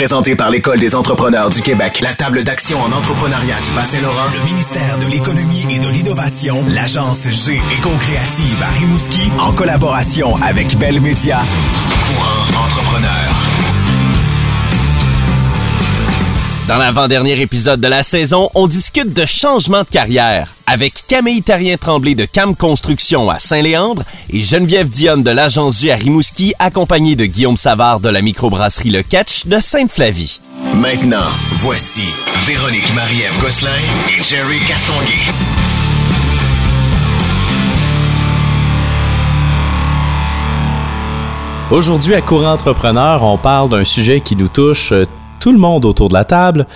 Présenté par l'École des entrepreneurs du Québec, la table d'action en entrepreneuriat du Bas-Saint-Laurent, le ministère de l'Économie et de l'Innovation, l'agence G Éco-Créative à Rimouski, en collaboration avec Bell Media. Courant entrepreneur. Dans l'avant-dernier épisode de la saison, on discute de changement de carrière avec Camille Tarien-Tremblay de Cam Construction à Saint-Léandre et Geneviève Dionne de l'agence G à Rimouski, accompagnée de Guillaume Savard de la microbrasserie Le Catch de Sainte-Flavie. Maintenant, voici Véronique Marie-Ève Gosselin et Jerry Castonguay. Aujourd'hui, à Courant Entrepreneur, on parle d'un sujet qui nous touche euh, tout le monde autour de la table.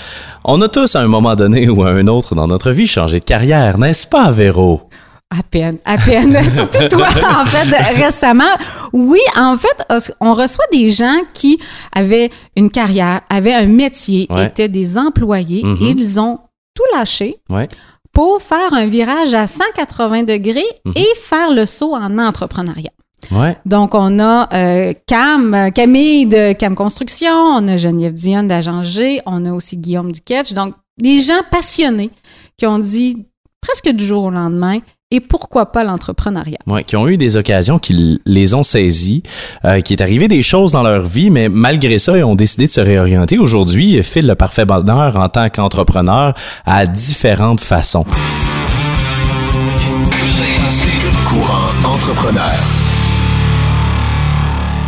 On a tous à un moment donné ou à un autre dans notre vie changé de carrière, n'est-ce pas, Véro? À peine, à peine. Surtout toi, en fait, récemment. Oui, en fait, on reçoit des gens qui avaient une carrière, avaient un métier, Ouais. étaient des employés et ils ont tout lâché Ouais. pour faire un virage à 180 degrés Mhm. et faire le saut en entrepreneuriat. Ouais. Donc, on a euh, Cam, euh, Camille de Cam Construction, on a Geneviève Dionne d'Agence G, on a aussi Guillaume Duquetch. Donc, des gens passionnés qui ont dit presque du jour au lendemain, et pourquoi pas l'entrepreneuriat? Ouais, qui ont eu des occasions qui les ont saisies, euh, qui est arrivé des choses dans leur vie, mais malgré ça, ils ont décidé de se réorienter. Aujourd'hui, ils filent le parfait bonheur en tant qu'entrepreneur à différentes façons. Courant entrepreneur.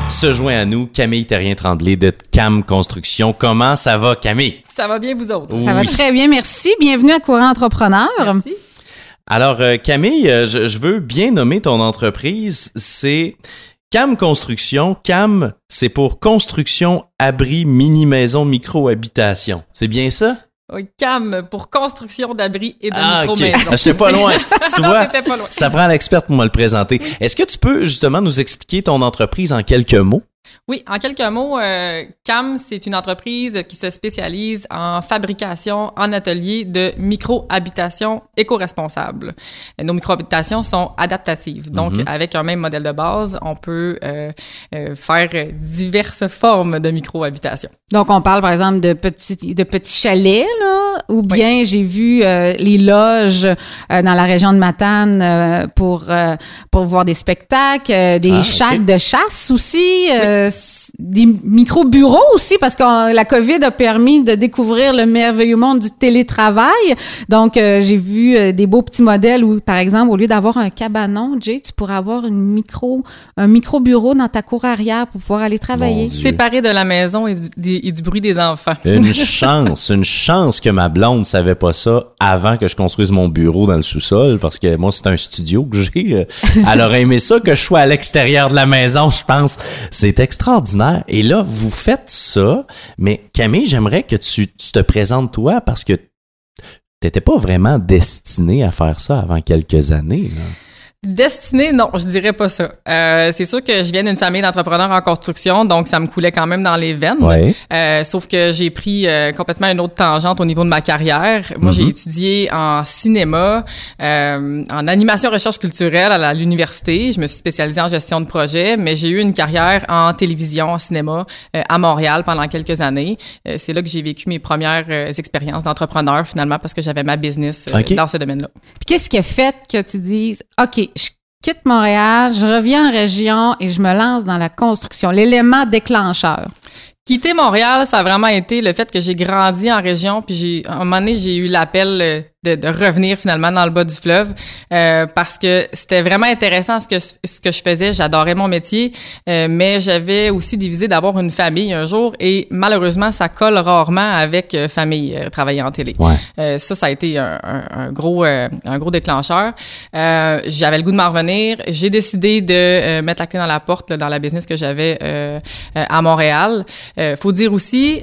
Se joint à nous Camille Terrien-Tremblay de Cam Construction. Comment ça va, Camille? Ça va bien, vous autres? Ça va très bien, merci. Bienvenue à Courant Entrepreneur. Merci. Alors, euh, Camille, euh, je, je veux bien nommer ton entreprise. C'est Cam Construction. Cam, c'est pour construction, abri, mini-maison, micro-habitation. C'est bien ça? CAM pour construction d'abris et de Ah, micro-maisons. Ah, J'étais pas loin. tu vois, pas loin. ça prend l'experte pour me le présenter. Est-ce que tu peux justement nous expliquer ton entreprise en quelques mots? Oui, en quelques mots, euh, CAM, c'est une entreprise qui se spécialise en fabrication en atelier de micro-habitations éco-responsables. Nos micro-habitations sont adaptatives. Donc, Mhm. avec un même modèle de base, on peut euh, euh, faire diverses formes de micro-habitations. Donc, on parle, par exemple, de petits, de petits chalets, là, ou bien j'ai vu euh, les loges euh, dans la région de Matane euh, pour, euh, pour voir des spectacles, euh, des Ah, de chasse aussi, euh, des micro-bureaux aussi, parce que la COVID a permis de découvrir le merveilleux monde du télétravail. Donc, euh, j'ai vu euh, des beaux petits modèles où, par exemple, au lieu d'avoir un cabanon, Jay, tu pourrais avoir une micro, un micro-bureau dans ta cour arrière pour pouvoir aller travailler. Séparé de la maison et du, des- et du bruit des enfants. Une chance, une chance que ma blonde savait pas ça avant que je construise mon bureau dans le sous-sol parce que moi c'est un studio que j'ai. Euh, Elle aurait aimé ça que je sois à l'extérieur de la maison, je pense. C'est extraordinaire. Et là, vous faites ça, mais Camille, j'aimerais que tu, tu te présentes toi parce que t'étais pas vraiment destiné à faire ça avant quelques années. là. Destinée, non, je dirais pas ça. Euh, c'est sûr que je viens d'une famille d'entrepreneurs en construction, donc ça me coulait quand même dans les veines. Ouais. Euh, sauf que j'ai pris euh, complètement une autre tangente au niveau de ma carrière. Moi, j'ai Mhm. étudié en cinéma, euh, en animation recherche culturelle à l'université. Je me suis spécialisée en gestion de projet, mais j'ai eu une carrière en télévision, en cinéma euh, à Montréal pendant quelques années. Euh, c'est là que j'ai vécu mes premières euh, expériences d'entrepreneur finalement parce que j'avais ma business euh, Ok. dans ce domaine-là. Puis qu'est-ce qui a fait que tu dises, OK, je quitte Montréal, je reviens en région et je me lance dans la construction, l'élément déclencheur? Quitter Montréal, ça a vraiment été le fait que j'ai grandi en région, puis j'ai un moment donné, j'ai eu l'appel euh, de, de revenir finalement dans le bas du fleuve euh, parce que c'était vraiment intéressant ce que ce que je faisais. J'adorais mon métier, euh, mais j'avais aussi divisé d'avoir une famille un jour et malheureusement, ça colle rarement avec euh, famille travailler en télé. Ouais. Ça, ça a été un, un- un gros, un gros déclencheur. J'avais le goût de m'en revenir. J'ai décidé de mettre la clé dans la porte là, dans la business que j'avais à Montréal. Faut dire aussi,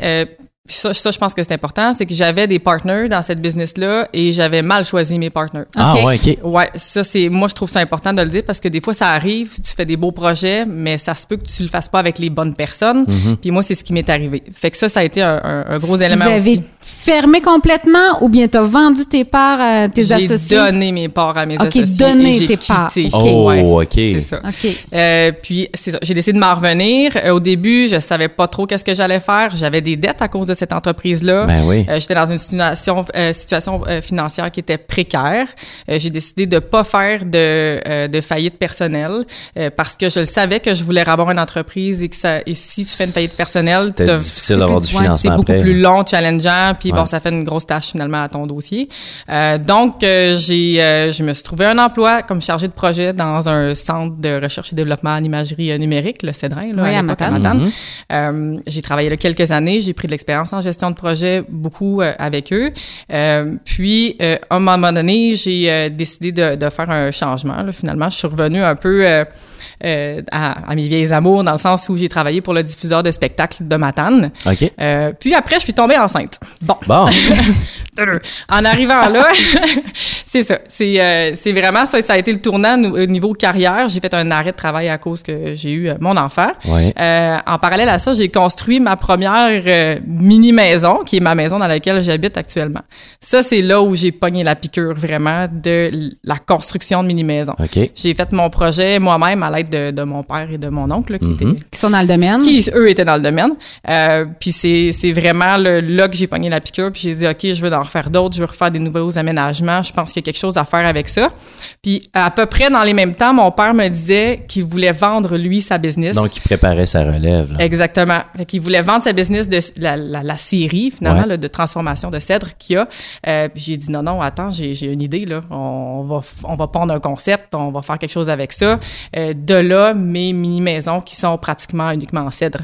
puis ça, ça, je pense que c'est important, c'est que j'avais des partners dans cette business-là et j'avais mal choisi mes partners. Ah Ok. ouais, ok. Ouais, ça c'est moi je trouve ça important de le dire parce que des fois ça arrive, tu fais des beaux projets, mais ça se peut que tu le fasses pas avec les bonnes personnes. Mhm. Puis moi c'est ce qui m'est arrivé. Fait que ça ça a été un, un- un gros Vous élément avez aussi. Fermé complètement ou bien tu as vendu tes parts à tes J'ai associés? donné mes parts à mes Ok, associés. donné et j'ai tes parts. Ok. Oh, Ouais, OK. C'est ça. OK. Euh, puis c'est ça, j'ai décidé de m'en revenir. Euh, au début, je savais pas trop qu'est-ce que j'allais faire. J'avais des dettes à cause de cette entreprise-là. Ben oui. Euh, J'étais dans une situation, euh, situation financière qui était précaire. Euh, j'ai décidé de pas faire de, euh, de faillite personnelle euh, parce que je le savais que je voulais avoir une entreprise et que ça, et si tu fais une faillite personnelle, C'était difficile d'avoir du financement C'est beaucoup après. plus long, challengeant, puis Ouais. bon, ça fait une grosse tâche finalement à ton dossier. Euh, donc, euh, j'ai, euh, je me suis trouvé un emploi comme chargé de projet dans un centre de recherche et développement en imagerie euh, numérique, le CEDRIN, là, Oui, à Matane. Euh, j'ai travaillé là quelques années, j'ai pris de l'expérience en gestion de projet beaucoup euh, avec eux. Euh, puis, euh, à un moment donné, j'ai euh, décidé de, de faire un changement. là. Finalement, je suis revenue un peu euh, à, à mes vieilles amours dans le sens où j'ai travaillé pour le diffuseur de spectacles de Matane. OK. Euh, puis après, je suis tombée enceinte. Bon. Bon. En arrivant là, c'est ça. C'est euh, c'est vraiment ça. Ça a été le tournant nou- au niveau carrière. J'ai fait un arrêt de travail à cause que j'ai eu euh, mon enfant. Ouais. Euh, en parallèle à ça, j'ai construit ma première euh, mini maison, qui est ma maison dans laquelle j'habite actuellement. Ça, c'est là où j'ai pogné la piqûre vraiment de la construction de mini maison. OK. J'ai fait mon projet moi-même à l'aide de, de mon père et de mon oncle, là, qui étaient Qui sont dans le domaine. qui, eux, étaient dans le domaine. Euh, puis c'est, c'est vraiment le, là que j'ai pogné la piqûre. Puis j'ai dit, OK, je veux en refaire d'autres. Je veux refaire des nouveaux aménagements. Je pense qu'il y a quelque chose à faire avec ça. Puis à peu près dans les mêmes temps, mon père me disait qu'il voulait vendre, lui, sa business. Donc, il préparait sa relève. là. Exactement. Fait qu'il voulait vendre sa business de la, la, la série, finalement, Ouais. là, de transformation de cèdre qu'il y a. Euh, puis j'ai dit non, non, attends, j'ai, j'ai une idée, là. On va, on va prendre un concept, on va faire quelque chose avec ça. Euh, de là, mes mini-maisons qui sont pratiquement uniquement en cèdre.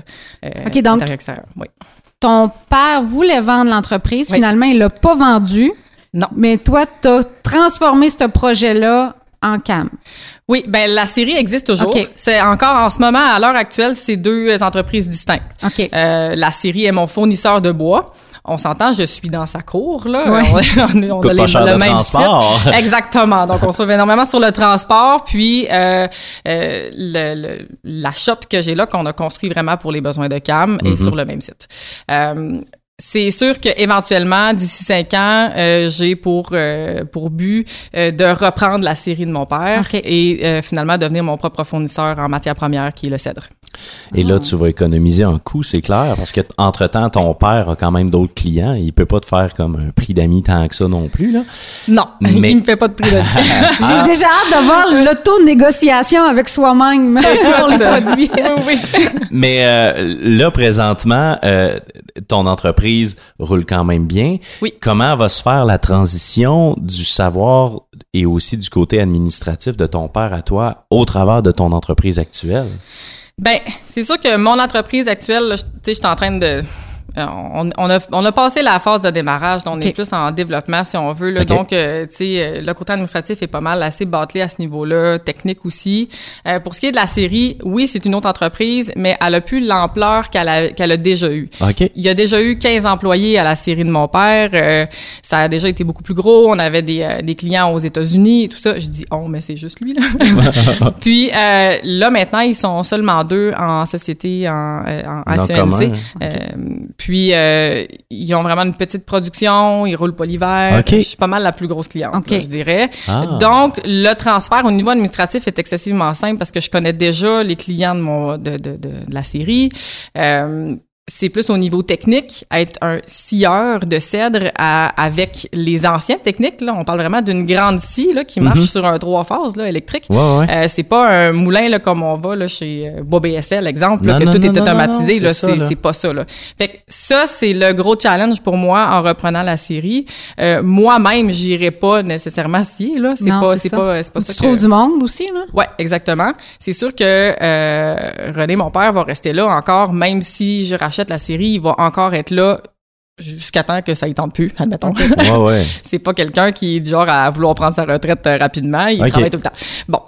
euh, OK, donc-. Oui. Ton père voulait vendre l'entreprise. Oui. Finalement, il l'a pas vendu. Non. Mais toi, tu as transformé ce projet-là en cam. Oui, ben la série existe toujours. C'est encore en ce moment, à l'heure actuelle, c'est deux entreprises distinctes. OK. Euh, la série est mon fournisseur de bois. On s'entend, je suis dans sa cour, là. Ouais. On, on, a pas les- cher le de même transport. site. Exactement. Donc, on sauve énormément sur le transport. Puis, euh, euh, le, le- la shop que j'ai là, qu'on a construit vraiment pour les besoins de CAM, Mhm. est sur le même site. Euh, c'est sûr que éventuellement, d'ici cinq ans, euh, j'ai pour euh, pour but euh, de reprendre la série de mon père et euh, finalement devenir mon propre fournisseur en matière première, qui est le cèdre. Et là, tu vas économiser en coût, c'est clair, parce que entre-temps, ton père a quand même d'autres clients. Il peut pas te faire comme un prix d'amis tant que ça non plus, là. Non, Mais- il me fait pas de prix Ah. J'ai déjà hâte de voir l'auto-négociation avec soi-même pour les produits. oui. Mais euh, là, présentement, euh, ton entreprise roule quand même bien. Oui. Comment va se faire la transition du savoir et aussi du côté administratif de ton père à toi au travers de ton entreprise actuelle? Ben, c'est sûr que mon entreprise actuelle, tu sais, je suis en train de. Euh, On, on, a, on a passé la phase de démarrage, donc on est plus en développement si on veut. Là. Donc, euh, tu sais, euh, le côté administratif est pas mal assez bâclé à ce niveau-là, technique aussi. Euh, pour ce qui est de la série, oui, c'est une autre entreprise, mais elle a plus l'ampleur qu'elle a, qu'elle a déjà eue. Il y a déjà eu 15 employés à la série de mon père. Euh, ça a déjà été beaucoup plus gros. On avait des, des clients aux États-Unis et tout ça. Je dis oh, mais c'est juste lui là. Puis là maintenant, ils sont seulement deux en société en, en En ACNC. commun. Puis euh, ils ont vraiment une petite production. Ils roulent pas l'hiver. OK. Je suis pas mal la plus grosse cliente, là, je dirais. Ah. Donc le transfert au niveau administratif est excessivement simple parce que je connais déjà les clients de mon de, de, de, de la série. Euh, c'est plus au niveau technique, être un scieur de cèdre à- avec les anciennes techniques. Là, on parle vraiment d'une grande scie là, qui marche sur un trois phases là, électrique. Ouais, ouais. Euh, c'est pas un moulin là, comme on va là, chez euh, Bob BSL, exemple, là, Non, que non, tout non, est automatisé. là, c'est là. pas ça. Là. Fait que ça, c'est le gros challenge pour moi en reprenant la série. Euh, moi-même, j'irai pas nécessairement scier. Là. C'est Non, pas, c'est pas, c'est pas tu ça que- trouves du monde aussi, là? Ouais, exactement. C'est sûr que euh, René, mon père, va rester là encore, même si je rachète la série, il va encore être là jusqu'à temps que ça y tente plus, admettons. Ouais, ouais. c'est pas quelqu'un qui est du genre à vouloir prendre sa retraite euh, rapidement. Il travaille tout le temps. Bon.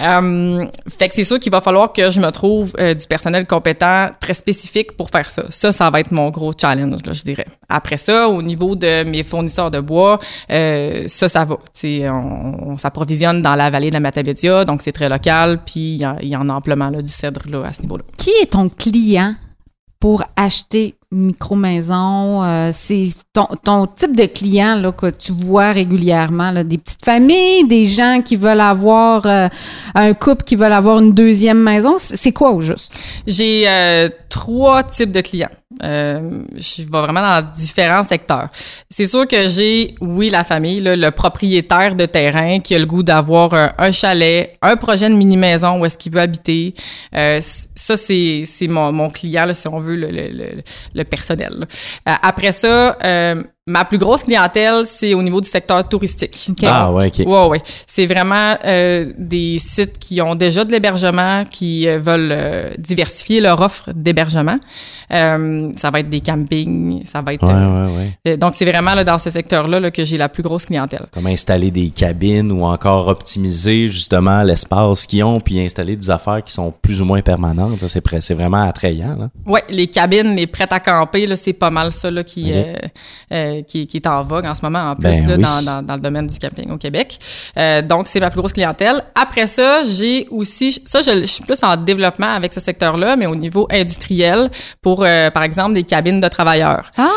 Euh, fait que c'est sûr qu'il va falloir que je me trouve euh, du personnel compétent très spécifique pour faire ça. Ça, ça va être mon gros challenge, là, je dirais. Après ça, au niveau de mes fournisseurs de bois, euh, ça, ça va. Tu sais, on, on s'approvisionne dans la vallée de la Matavietia, donc c'est très local, puis il y, a- il y en a amplement là, du cèdre là, à ce niveau-là. Qui est ton client? Pour acheter micro-maison? Euh, c'est ton, type de client là, que tu vois régulièrement, là, des petites familles, des gens qui veulent avoir euh, un couple qui veulent avoir une deuxième maison. C'est c'est quoi au juste? J'ai euh, trois types de clients. Euh, je vais vraiment dans différents secteurs. C'est sûr que j'ai, oui, la famille, là, le propriétaire de terrain qui a le goût d'avoir un, un chalet, un projet de mini-maison où est-ce qu'il veut habiter. Euh, ça, c'est, mon, mon client, là, si on veut, le, le, le, le personnel. Euh, après ça, euh, ma plus grosse clientèle, c'est au niveau du secteur touristique. Ah, ouais, OK. Ouais, ouais. C'est vraiment euh, des sites qui ont déjà de l'hébergement, qui euh, veulent euh, diversifier leur offre d'hébergement. Ça va être des campings, ça va être. Ouais, ouais, ouais. donc, c'est vraiment là, dans ce secteur-là là, que j'ai la plus grosse clientèle. Comme installer des cabines ou encore optimiser justement l'espace qu'ils ont, puis installer des affaires qui sont plus ou moins permanentes. là, C'est vraiment attrayant. Ouais, les cabines, les prêts à camper, là, c'est pas mal ça là, qui. Euh, qui, qui est en vogue en ce moment, en plus, Ben là, oui. dans, dans, dans le domaine du camping au Québec. Euh, donc, c'est ma plus grosse clientèle. Après ça, j'ai aussi, ça, je, je suis plus en développement avec ce secteur-là, mais au niveau industriel, pour, euh, par exemple, des cabines de travailleurs. Ah!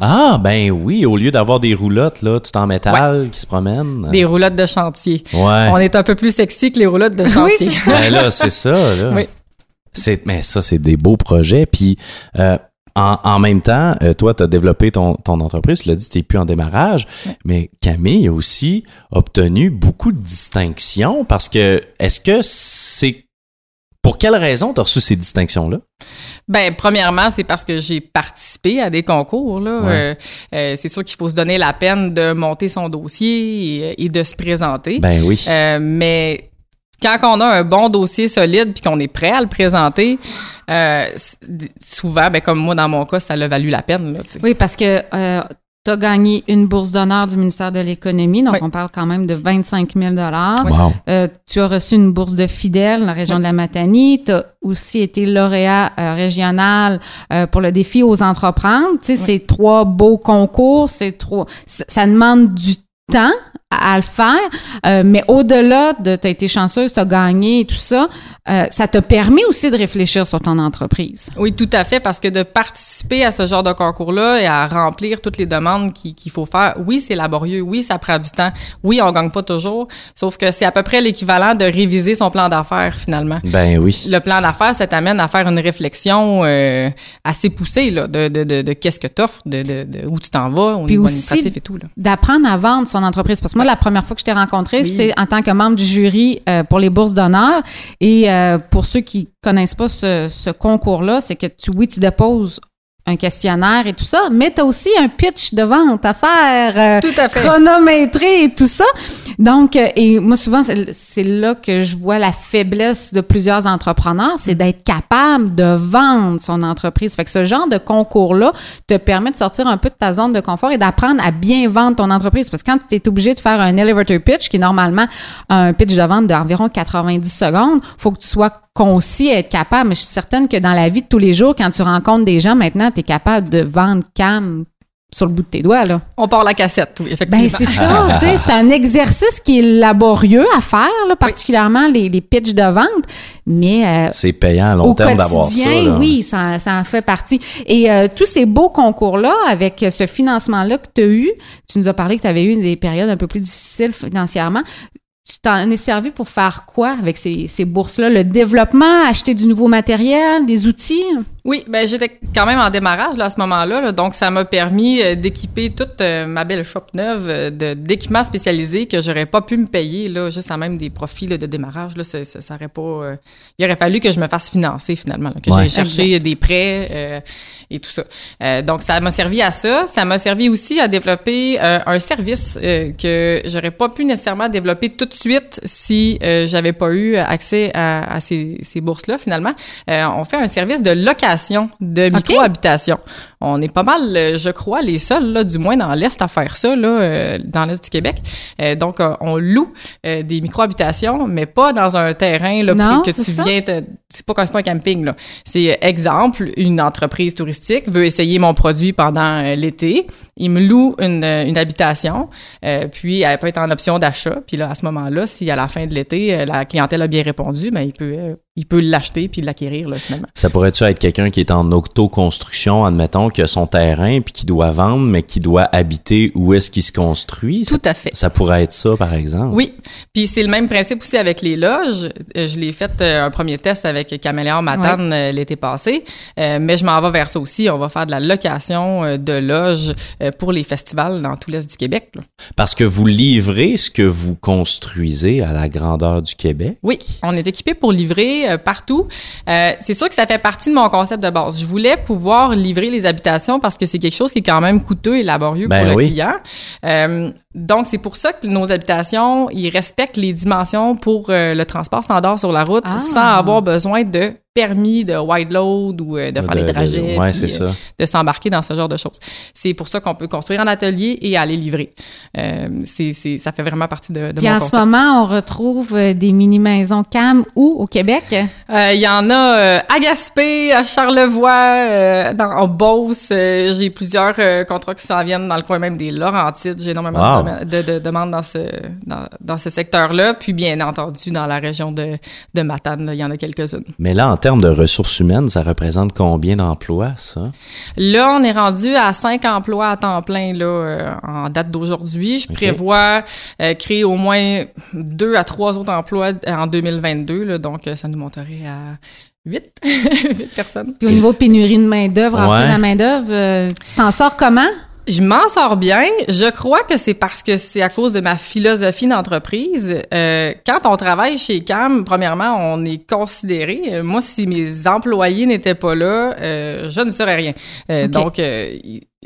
Ah, ben oui, au lieu d'avoir des roulottes là, tout en métal qui se promènent. Des roulottes de chantier. Ouais. On est un peu plus sexy que les roulottes de Oui, chantier. c'est ça. Ben là, c'est ça. Là. Oui. C'est, mais ça, c'est des beaux projets. Puis euh, en, en même temps, euh, toi, tu as développé ton, ton entreprise. Tu l'as dit, tu plus en démarrage. Mais Camille a aussi obtenu beaucoup de distinctions parce que est-ce que c'est. Pour quelle raison tu as reçu ces distinctions-là? Ben, premièrement, c'est parce que j'ai participé à des concours. Là. Ouais. Euh, euh, c'est sûr qu'il faut se donner la peine de monter son dossier et, et de se présenter. Ben oui. Euh, mais quand on a un bon dossier solide puis qu'on est prêt à le présenter, euh, souvent, ben, comme moi dans mon cas, ça l'a valu la peine. Là. Oui, parce que tu as gagné une bourse d'honneur du ministère de l'Économie, donc Oui. on parle quand même de 25 000 Wow. Euh, tu as reçu une bourse de Fidèle, la région de la Matanie. Tu as aussi été lauréat euh, régional euh, pour le défi aux entreprendre. Tu sais, c'est trois beaux concours. C'est trois. Ça demande du temps à, à le faire, Euh, mais au-delà de tu as été chanceuse, tu as gagné et tout ça, euh, ça t'a permis aussi de réfléchir sur ton entreprise. Oui, tout à fait, parce que de participer à ce genre de concours-là et à remplir toutes les demandes qui- qu'il faut faire, oui, c'est laborieux, oui, ça prend du temps, oui, on gagne pas toujours, sauf que c'est à peu près l'équivalent de réviser son plan d'affaires, finalement. Ben oui. Le plan d'affaires, ça t'amène à faire une réflexion euh, assez poussée là, de, de, de, de qu'est-ce que t'offres, de, de, de où tu t'en vas, au Puis niveau aussi, administratif et tout. Là. d'apprendre à vendre son entreprise. Parce que moi, la première fois que je t'ai rencontré, Oui. c'est en tant que membre du jury euh, pour les bourses d'honneur. Et euh, pour ceux qui connaissent pas ce, ce concours-là, c'est que tu, oui, tu déposes un questionnaire et tout ça, mais tu as aussi un pitch de vente à faire, euh, Tout à fait. chronométré et tout ça. Donc, euh, et moi, souvent, c'est c'est là que je vois la faiblesse de plusieurs entrepreneurs, c'est d'être capable de vendre son entreprise. Fait que ce genre de concours-là te permet de sortir un peu de ta zone de confort et d'apprendre à bien vendre ton entreprise. Parce que quand tu es obligé de faire un elevator pitch, qui est normalement un pitch de vente d'environ 90 secondes, faut que tu sois concis et être capable. Mais je suis certaine que dans la vie de tous les jours, quand tu rencontres des gens, maintenant, tu es capable de vendre cam sur le bout de tes doigts, là. On part la cassette, oui, effectivement. Ben, c'est ça, tu sais, c'est un exercice qui est laborieux à faire, là, particulièrement les, les pitchs de vente, mais euh, C'est payant à long au terme d'avoir ça. là. oui, ça, ça en fait partie. Et euh, tous ces beaux concours-là, avec ce financement-là que tu as eu, tu nous as parlé que tu avais eu des périodes un peu plus difficiles financièrement. Tu t'en es servi pour faire quoi avec ces, ces bourses-là? Le développement, acheter du nouveau matériel, des outils? Oui, ben j'étais quand même en démarrage là, à ce moment-là, là, donc ça m'a permis euh, d'équiper toute euh, ma belle shop neuve euh, de- d'équipements spécialisés que j'aurais pas pu me payer là, juste à même des profits là, de démarrage là, ça, ça, ça aurait pas. euh, il aurait fallu que je me fasse financer finalement, là, que Ouais. j'aille chercher des prêts euh, et tout ça. Euh, donc ça m'a servi à ça, ça m'a servi aussi à développer un service que j'aurais pas pu nécessairement développer tout de suite si j'avais pas eu accès à, à ces, ces bourses là finalement. Euh, on fait un service de location de micro-habitation. On est pas mal, euh, je crois, les seuls, là, du moins dans l'Est, à faire ça, là, euh, dans l'Est du Québec. Euh, donc, euh, on loue euh, des micro-habitations, mais pas dans un terrain là, Non, que tu ça. viens... te- C'est pas comme c'est pas un camping, là. C'est, exemple, une entreprise touristique veut essayer mon produit pendant euh, l'été. Il me loue une, une habitation, euh, puis elle peut être en option d'achat. Puis là, à ce moment-là, si à la fin de l'été, la clientèle a bien répondu, ben il peut, euh, il peut l'acheter puis l'acquérir, là, finalement. Ça pourrait-tu être quelqu'un qui est en autoconstruction, admettons, qui a son terrain puis qui doit vendre, mais qui doit habiter où est-ce qu'il se construit? Ça, Tout à fait. ça pourrait être ça, par exemple. Oui, puis c'est le même principe aussi avec les loges. Euh, Je l'ai fait euh, un premier test avec Caméléon Matane euh, l'été passé, mais je m'en vais vers ça aussi. On va faire de la location de loges pour les festivals dans tout l'est du Québec. là. Parce que vous livrez ce que vous construisez à la grandeur du Québec. Oui, on est équipé pour livrer partout. C'est sûr que ça fait partie de mon concept de base. Je voulais pouvoir livrer les parce que c'est quelque chose qui est quand même coûteux et laborieux Ben pour le oui. client. Euh, donc, c'est pour ça que nos habitations, ils respectent les dimensions pour euh, le transport standard sur la route Ah. sans avoir besoin de permis de wide load ou euh, de faire De- des de- trajets. ouais, puis, c'est euh, ça. de s'embarquer dans ce genre de choses. C'est pour ça qu'on peut construire en atelier et aller livrer. Euh, c'est, c'est, ça fait vraiment partie de, de Puis mon en ce moment, on retrouve euh, des mini-maisons CAM où au Québec? Euh, Il y en a euh, à Gaspé, à Charlevoix, euh, dans, en Beauce. J'ai plusieurs euh, contrats qui s'en viennent dans le coin même des Laurentides. J'ai énormément Wow. de, dema- de- de demandes dans ce, dans, dans ce secteur-là. Puis bien entendu, dans la région de, de Matane, il y en a quelques-unes. Mais là, en termes de ressources humaines, ça représente combien d'emplois, ça? Là, on est rendu à cinq emplois à temps plein là, euh, en date d'aujourd'hui. Je prévois euh, créer au moins deux à trois autres emplois en 2022. Là, donc, euh, ça nous monterait à huit, huit personnes. Puis au niveau pénurie de main-d'œuvre, Ouais. la main-d'œuvre, euh, tu t'en sors comment? Je m'en sors bien. Je crois que c'est parce que c'est à cause de ma philosophie d'entreprise. Euh, quand on travaille chez Cam, premièrement, on est considéré. Moi, si mes employés n'étaient pas là, euh, je ne serais rien. Euh. Donc, euh,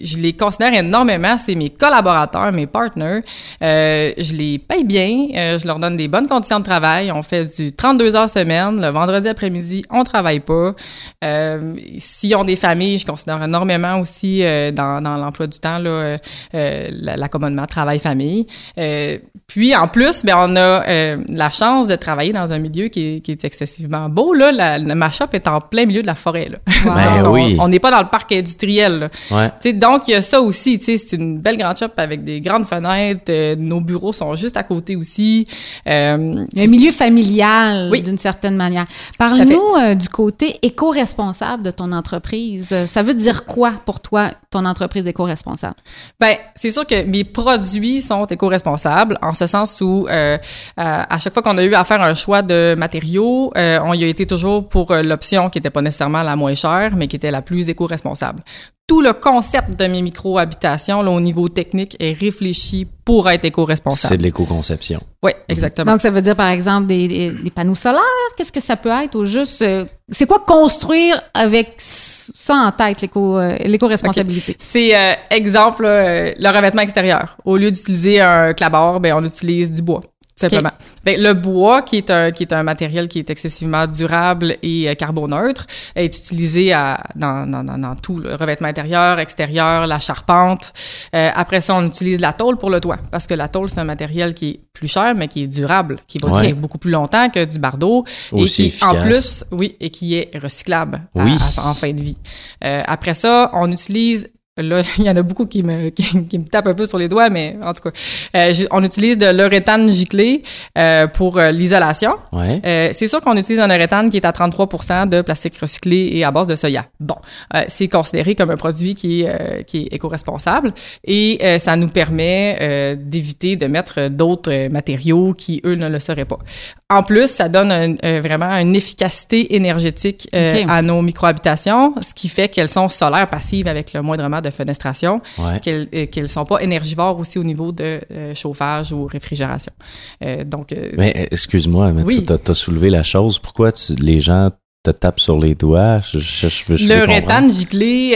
je les considère énormément. C'est mes collaborateurs, mes partners. Euh, je les paye bien. Euh, je leur donne des bonnes conditions de travail. On fait du 32 heures semaine. Le vendredi après-midi, on travaille pas. Euh, S'ils ont des familles, je considère énormément aussi dans, dans l'emploi du temps là, l'accommodement travail-famille. Puis en plus, ben on a la chance de travailler dans un milieu qui est, qui est excessivement beau. Là, la, ma shop est en plein milieu de la forêt. Là. Wow. Ben On- oui. N'est pas dans le parc industriel. là. Ouais. Donc, il y a ça aussi. tu sais, C'est une belle grande shop avec des grandes fenêtres. Euh, nos bureaux sont juste à côté aussi. Euh, un milieu familial, Oui. d'une certaine manière. Parle-nous euh, du côté éco-responsable de ton entreprise. Euh, Ça veut dire quoi pour toi, ton entreprise éco-responsable? Ben, c'est sûr que mes produits sont éco-responsables en ce sens où à chaque fois qu'on a eu à faire un choix de matériaux, on y a été toujours pour l'option qui n'était pas nécessairement la moins chère, mais qui était la plus éco-responsable. Tout le concept de mes micro-habitations, là, au niveau technique, est réfléchi pour être C'est éco-responsable. de l'éco-conception. Oui, exactement. Donc, ça veut dire, par exemple, des, des- des panneaux solaires? Qu'est-ce que ça peut être? Ou juste, euh, c'est quoi construire avec ça en tête, l'éco, euh, l'éco-responsabilité? C'est euh, exemple euh, le revêtement extérieur. Au lieu d'utiliser un clabard, ben on utilise du bois. Simplement. Ben, le bois, qui est, un, qui est un matériel qui est excessivement durable et euh, carboneutre, est utilisé à, dans, dans, dans, tout, le revêtement intérieur, extérieur, la charpente. Euh, après ça, on utilise la tôle pour le toit, parce que la tôle, c'est un matériel qui est plus cher, mais qui est durable, qui va Ouais. durer beaucoup plus longtemps que du bardeau. Aussi et qui, en efficace. plus, oui, et qui est recyclable à- Oui. à- en fin de vie. Euh, après ça, on utilise Là, il y en a beaucoup qui me, qui, qui me tapent un peu sur les doigts, mais en tout cas, euh, on utilise de l'uréthane giclé euh, pour euh, l'isolation. Ouais. Euh, c'est sûr qu'on utilise un uréthane qui est à 33 de plastique recyclé et à base de soya. Bon, euh, c'est considéré comme un produit qui est, euh, qui est éco-responsable et euh, ça nous permet euh, d'éviter de mettre d'autres matériaux qui, eux, ne le seraient pas. En plus, ça donne un- euh, vraiment une efficacité énergétique euh, à nos micro-habitations, ce qui fait qu'elles sont solaires passives avec le moindrement de fenestration, Ouais. qu'elles euh, qu'elles sont pas énergivores aussi au niveau de euh, chauffage ou réfrigération. Euh, donc, euh, Mais euh, excuse-moi, mais Oui. tu as, soulevé la chose. Pourquoi tu- les gens te tapent sur les doigts? Je, je, je, je le réthane giclé,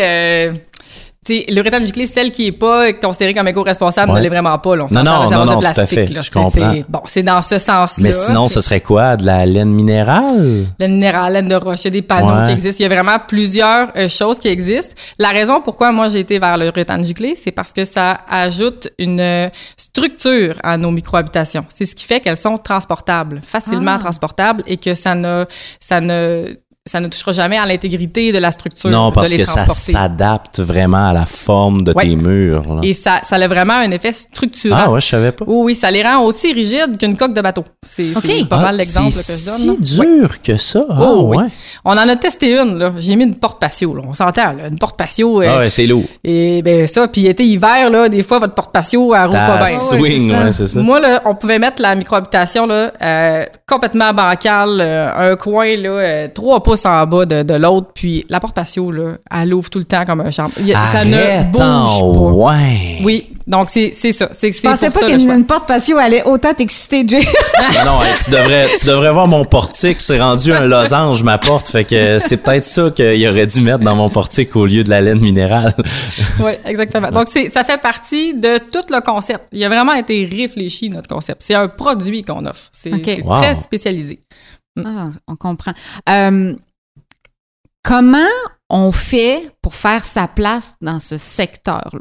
euh, tu sais, l'uréthane giclée, celle qui est pas considérée comme éco-responsable, Ouais. ne l'est vraiment pas. Là. On Non, non, non, non, tout à fait. là. Je comprends. Bon, c'est dans ce sens-là. Mais sinon, ce serait quoi? De la laine minérale? laine minérale, laine de roche, il y a des panneaux Ouais. qui existent. Il y a vraiment plusieurs euh, choses qui existent. La raison pourquoi moi j'ai été vers le rétan giclé, c'est parce que ça ajoute une euh, structure à nos microhabitations. C'est ce qui fait qu'elles sont transportables, facilement Ah. transportables et que ça ne ça ne ça ne touchera jamais à l'intégrité de la structure Non, parce de les que ça transporter. s'adapte vraiment à la forme de Ouais. tes murs. là. Et ça, ça a vraiment un effet structurant. Ah ouais, je savais pas. Oui, oui, ça les rend aussi rigides qu'une coque de bateau. C'est c'est pas Ah, mal l'exemple que c'est je donne. si là. Ouais. dur que ça. Ah, Oh, oui. ouais. On en a testé une, là. J'ai mis une porte patio, là. On s'entend, là. Une porte patio. euh, Ah ouais, c'est lourd. Et ben ça, puis été hiver, là, des fois, votre porte patio, elle roule pas bien. swing, Ouais, c'est ça. ouais, c'est ça. Moi, là, on pouvait mettre la microhabitation là, euh, complètement bancale, euh, un coin là, euh, trois pouces en bas de, de l'autre, puis la porte patio là, elle ouvre tout le temps comme un a- ça ne bouge en- pas. Ouais. Oui, donc c'est c'est ça. C'est Je pensais pas qu'une une porte patio allait autant t'exciter, Jay. Non, tu devrais, tu devrais voir mon portique. C'est rendu un losange, ma porte. Fait que c'est peut-être ça qu'il aurait dû mettre dans mon portique au lieu de la laine minérale. Oui, exactement. Donc, ça fait partie de tout le concept. Il a vraiment été réfléchi, notre concept. C'est un produit qu'on offre. C'est, Wow. très spécialisé. Ah, on comprend. Euh, comment on fait pour faire sa place dans ce secteur-là?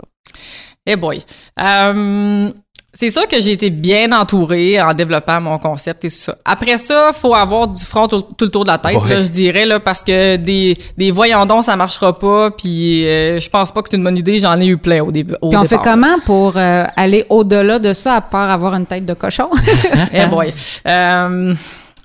Eh boy. Euh, c'est sûr que j'ai été bien entourée en développant mon concept et tout ça. Après ça, faut avoir du front tout, tout le tour de la tête, Ouais. là, je dirais, là, parce que des, des voyons donc, ça marchera pas, puis euh, je pense pas que c'est une bonne idée. J'en ai eu plein au début. au Puis on fait comment pour euh, aller au-delà de ça, à part avoir une tête de cochon? Eh boy. Euh,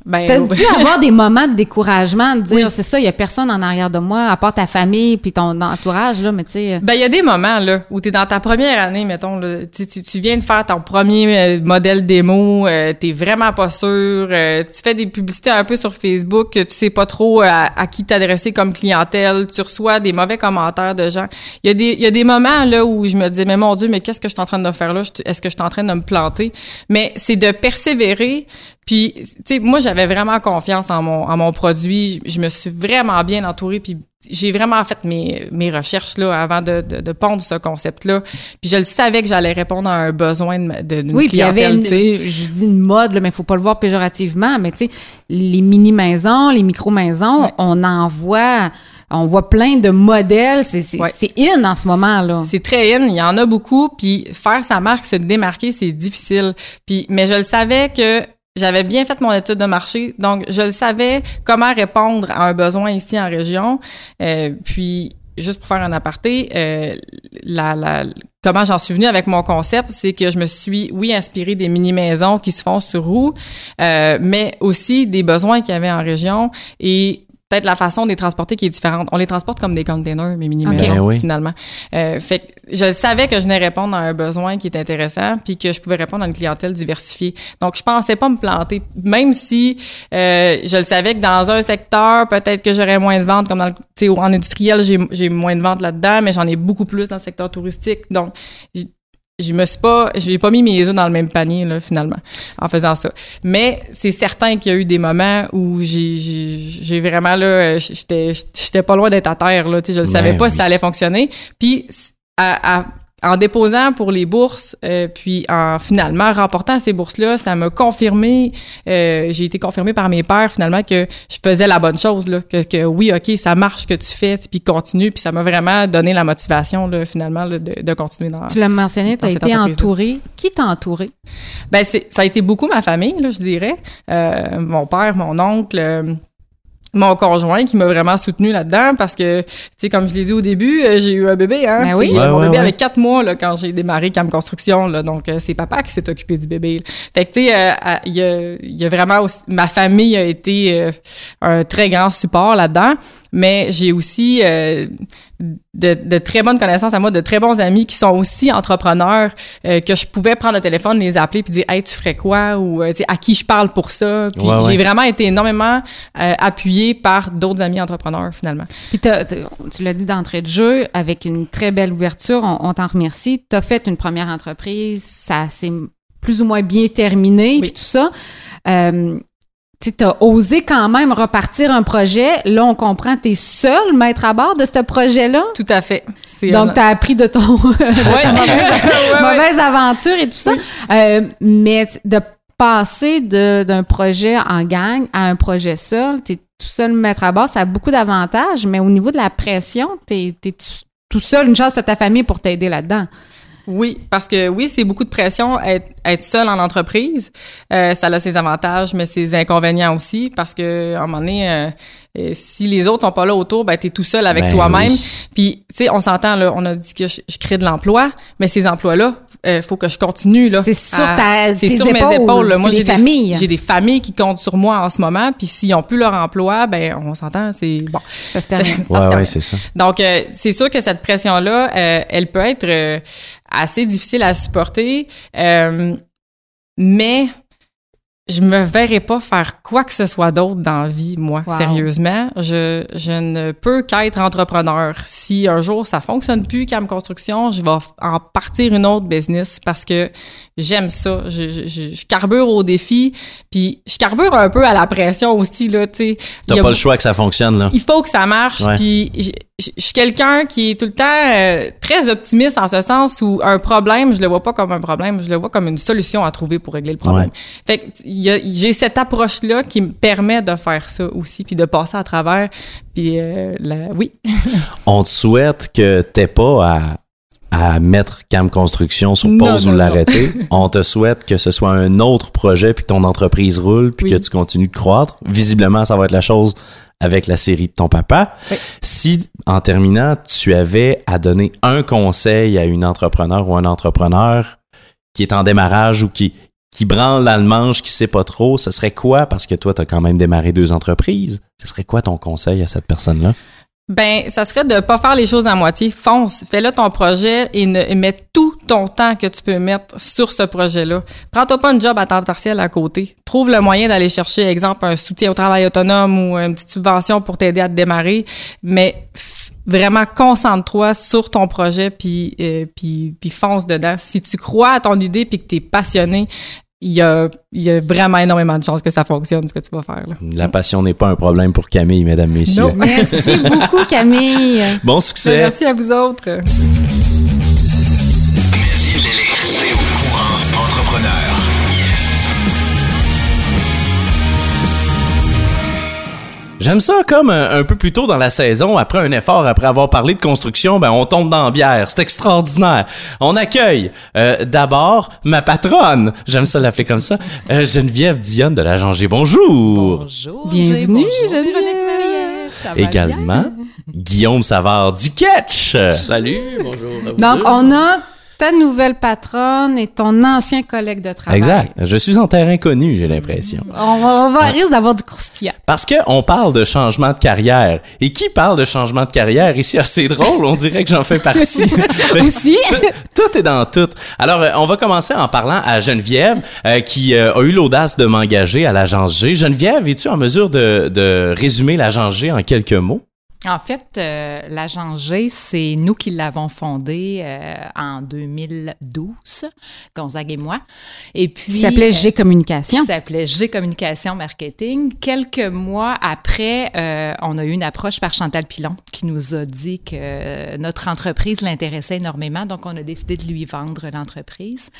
ben, T'as dû avoir des moments de découragement, de dire, c'est ça, il y a personne en arrière de moi, à part ta famille puis ton entourage, là, mais tu sais... euh, Ben, il y a des moments, là, où t'es dans ta première année, mettons, là, tu, tu, viens de faire ton premier euh, modèle démo, euh, t'es vraiment pas sûr, euh, tu fais des publicités un peu sur Facebook, tu sais pas trop euh, à, à qui t'adresser comme clientèle, tu reçois des mauvais commentaires de gens. Il y a des, il y a des moments, là, où je me disais, mais mon Dieu, mais qu'est-ce que je suis en train de faire là? Est-ce que je suis en train de me planter? Mais c'est de persévérer, puis, tu sais, moi, j'avais vraiment confiance en mon, en mon produit. Je, je me suis vraiment bien entourée, puis j'ai vraiment fait mes, mes recherches là avant de, de, de pondre ce concept-là. Puis je le savais que j'allais répondre à un besoin de, de, d'une Oui, puis il y avait, une, tu sais. je dis une mode, là, mais il faut pas le voir péjorativement, mais tu sais, les mini-maisons, les micro-maisons, Ouais. on en voit, on voit plein de modèles, c'est c'est- Ouais. c'est in en ce moment, là. C'est très in, il y en a beaucoup, puis faire sa marque, se démarquer, c'est difficile. Puis, mais je le savais que j'avais bien fait mon étude de marché, donc je savais comment répondre à un besoin ici en région. Euh, puis, juste pour faire un aparté, euh, la, la, comment j'en suis venue avec mon concept, c'est que je me suis, oui, inspirée des mini-maisons qui se font sur roue, euh, mais aussi des besoins qu'il y avait en région et peut-être la façon de les transporter qui est différente. On les transporte comme des containers, mes mini-maisons, Ok. Ben oui. finalement. Euh, fait que je savais que je venais répondre à un besoin qui est intéressant, puis que je pouvais répondre à une clientèle diversifiée. Donc, je pensais pas me planter, même si euh, je le savais que dans un secteur, peut-être que j'aurais moins de ventes, comme dans le, tu sais, en industriel, j'ai j'ai moins de ventes là-dedans, mais j'en ai beaucoup plus dans le secteur touristique. Donc, je me suis pas, je n'ai pas mis mes œufs dans le même panier là finalement en faisant ça. Mais c'est certain qu'il y a eu des moments où j'ai, j'ai, j'ai vraiment là, j'étais, j'étais pas loin d'être à terre là. Tu sais, je ne savais pas oui. si ça allait fonctionner. Puis à, à- en déposant pour les bourses, euh, puis en finalement remportant ces bourses-là, ça m'a confirmé, euh, j'ai été confirmée par mes pairs finalement que je faisais la bonne chose, là, que, que oui, ok, ça marche ce que tu fais, puis continue, puis ça m'a vraiment donné la motivation là, finalement là, de, de continuer dans. Tu l'as mentionné, tu as été entreprise-là. entouré. Qui t'a entouré? Ben ça a été beaucoup ma famille là, je dirais. Euh, mon père, mon oncle, mon conjoint qui m'a vraiment soutenu là-dedans parce que tu sais comme je l'ai dit au début, euh, j'ai eu un bébé hein. Ben oui. Euh, Ouais, mon ouais, bébé ouais. avait quatre mois là quand j'ai démarré Cam Construction là, donc euh, c'est papa qui s'est occupé du bébé. là. Fait que tu sais euh, il y a, il y a vraiment aussi, ma famille a été euh, un très grand support là-dedans, mais j'ai aussi euh, de, de très bonnes connaissances à moi, de très bons amis qui sont aussi entrepreneurs, euh, que je pouvais prendre le téléphone, les appeler puis dire Hey, tu ferais quoi? Ou euh, à qui je parle pour ça? Puis Ouais, ouais. j'ai vraiment été énormément euh, appuyée par d'autres amis entrepreneurs finalement. Puis tu l'as dit d'entrée de jeu, avec une très belle ouverture, on, on t'en remercie. Tu as fait une première entreprise, ça s'est plus ou moins bien terminé, Oui. puis tout ça. Euh, tu as osé quand même repartir un projet. Là, on comprend, tu es seul maître à bord de ce projet-là. Tout à fait. Donc, tu as appris de ton ouais. mauvaise, mauvaise aventure et tout ça. Euh, mais de passer d'un projet en gang à un projet seul, tu es tout seul maître à bord, ça a beaucoup d'avantages, mais au niveau de la pression, tu es, tout seul, une chance de ta famille pour t'aider là-dedans. Oui, parce que oui, c'est beaucoup de pression être, être seul en entreprise. Euh, ça a ses avantages, mais ses inconvénients aussi, parce que à un moment donné, euh, euh, si les autres sont pas là autour, ben t'es tout seul avec Ben toi-même. oui. Puis tu sais, on s'entend là, on a dit que je, je crée de l'emploi, mais ces emplois-là, euh, faut que je continue là. C'est sur ta- c'est tes sur mes épaules. là. Moi, des j'ai familles. J'ai des familles qui comptent sur moi en ce moment, puis s'ils ont plus leur emploi, ben on s'entend, c'est bon. Ça se termine. Ça se Ouais, termine. ouais, c'est ça. Donc, euh, c'est sûr que cette pression-là, euh, elle peut être euh, assez difficile à supporter, euh, mais je me verrais pas faire quoi que ce soit d'autre dans la vie, moi, Wow. sérieusement. Je, je ne peux qu'être entrepreneur. Si un jour ça fonctionne plus, Cam Construction, je vais en partir une autre business parce que j'aime ça. Je, je, je, je carbure au défi, puis je carbure un peu à la pression aussi, là, tu sais. T'as a pas le choix que ça fonctionne, là. il faut que ça marche. Ouais. Puis je suis quelqu'un qui est tout le temps euh, très optimiste en ce sens où un problème, je le vois pas comme un problème, je le vois comme une solution à trouver pour régler le problème. Fait que j'ai cette approche là qui me permet de faire ça aussi, puis de passer à travers. Puis euh, la- oui, On te souhaite que t'aies pas à, à mettre Cam Construction sur pause non, ou l'arrêter. On te souhaite que ce soit un autre projet puis que ton entreprise roule puis Oui. que tu continues de croître. Visiblement, ça va être la chose avec la série de ton papa. Oui. Si, en terminant, tu avais à donner un conseil à une entrepreneur ou un entrepreneur qui est en démarrage ou qui, qui branle dans manche, qui sait pas trop, ce serait quoi? Parce que toi, tu as quand même démarré deux entreprises. Ce serait quoi ton conseil à cette personne-là? Ben, ça serait de pas faire les choses à moitié. Fonce, fais-le ton projet et, mets tout ton temps que tu peux mettre sur ce projet-là. Prends-toi pas une job à temps partiel à côté. Trouve le moyen d'aller chercher, exemple, un soutien au travail autonome ou une petite subvention pour t'aider à te démarrer. Mais vraiment, concentre-toi sur ton projet puis, euh, puis, puis fonce dedans. Si tu crois à ton idée puis que tu es passionné, il y a, il y a vraiment énormément de chances que ça fonctionne, ce que tu vas faire. Là. La passion n'est pas un problème pour Camille, mesdames, messieurs. Non. Merci beaucoup, Camille. Bon succès. Merci à vous autres. J'aime ça comme un, un peu plus tôt dans la saison, après un effort, après avoir parlé de construction, ben on tombe dans la bière. C'est extraordinaire. On accueille euh, d'abord ma patronne, j'aime ça l'appeler comme ça, euh, Geneviève Dionne de la G. Bonjour. Bonjour. Bienvenue, bonjour, Geneviève. Ça va Également Guillaume Savard du Catch. Salut, bonjour. à vous Donc, deux. on a ta nouvelle patronne et ton ancien collègue de travail. Exact. Je suis en terrain connu, j'ai l'impression. On va, on va risque d'avoir du croustillant. Parce que on parle de changement de carrière. Et qui parle de changement de carrière ici? Ah, c'est drôle, on dirait que j'en fais partie. Aussi? tout, tout est dans tout. Alors, euh, on va commencer en parlant à Geneviève, euh, qui euh, a eu l'audace de m'engager à l'agence G. Geneviève, es-tu en mesure de, de résumer l'agence G en quelques mots? En fait, euh, l'agence G, c'est nous qui l'avons fondée euh, en 2012, Gonzague et moi. Et puis, Qui s'appelait euh, G Communication. qui s'appelait G Communication Marketing. Quelques mois après, euh, on a eu une approche par Chantal Pilon qui nous a dit que euh, notre entreprise l'intéressait énormément, donc on a décidé de lui vendre l'entreprise.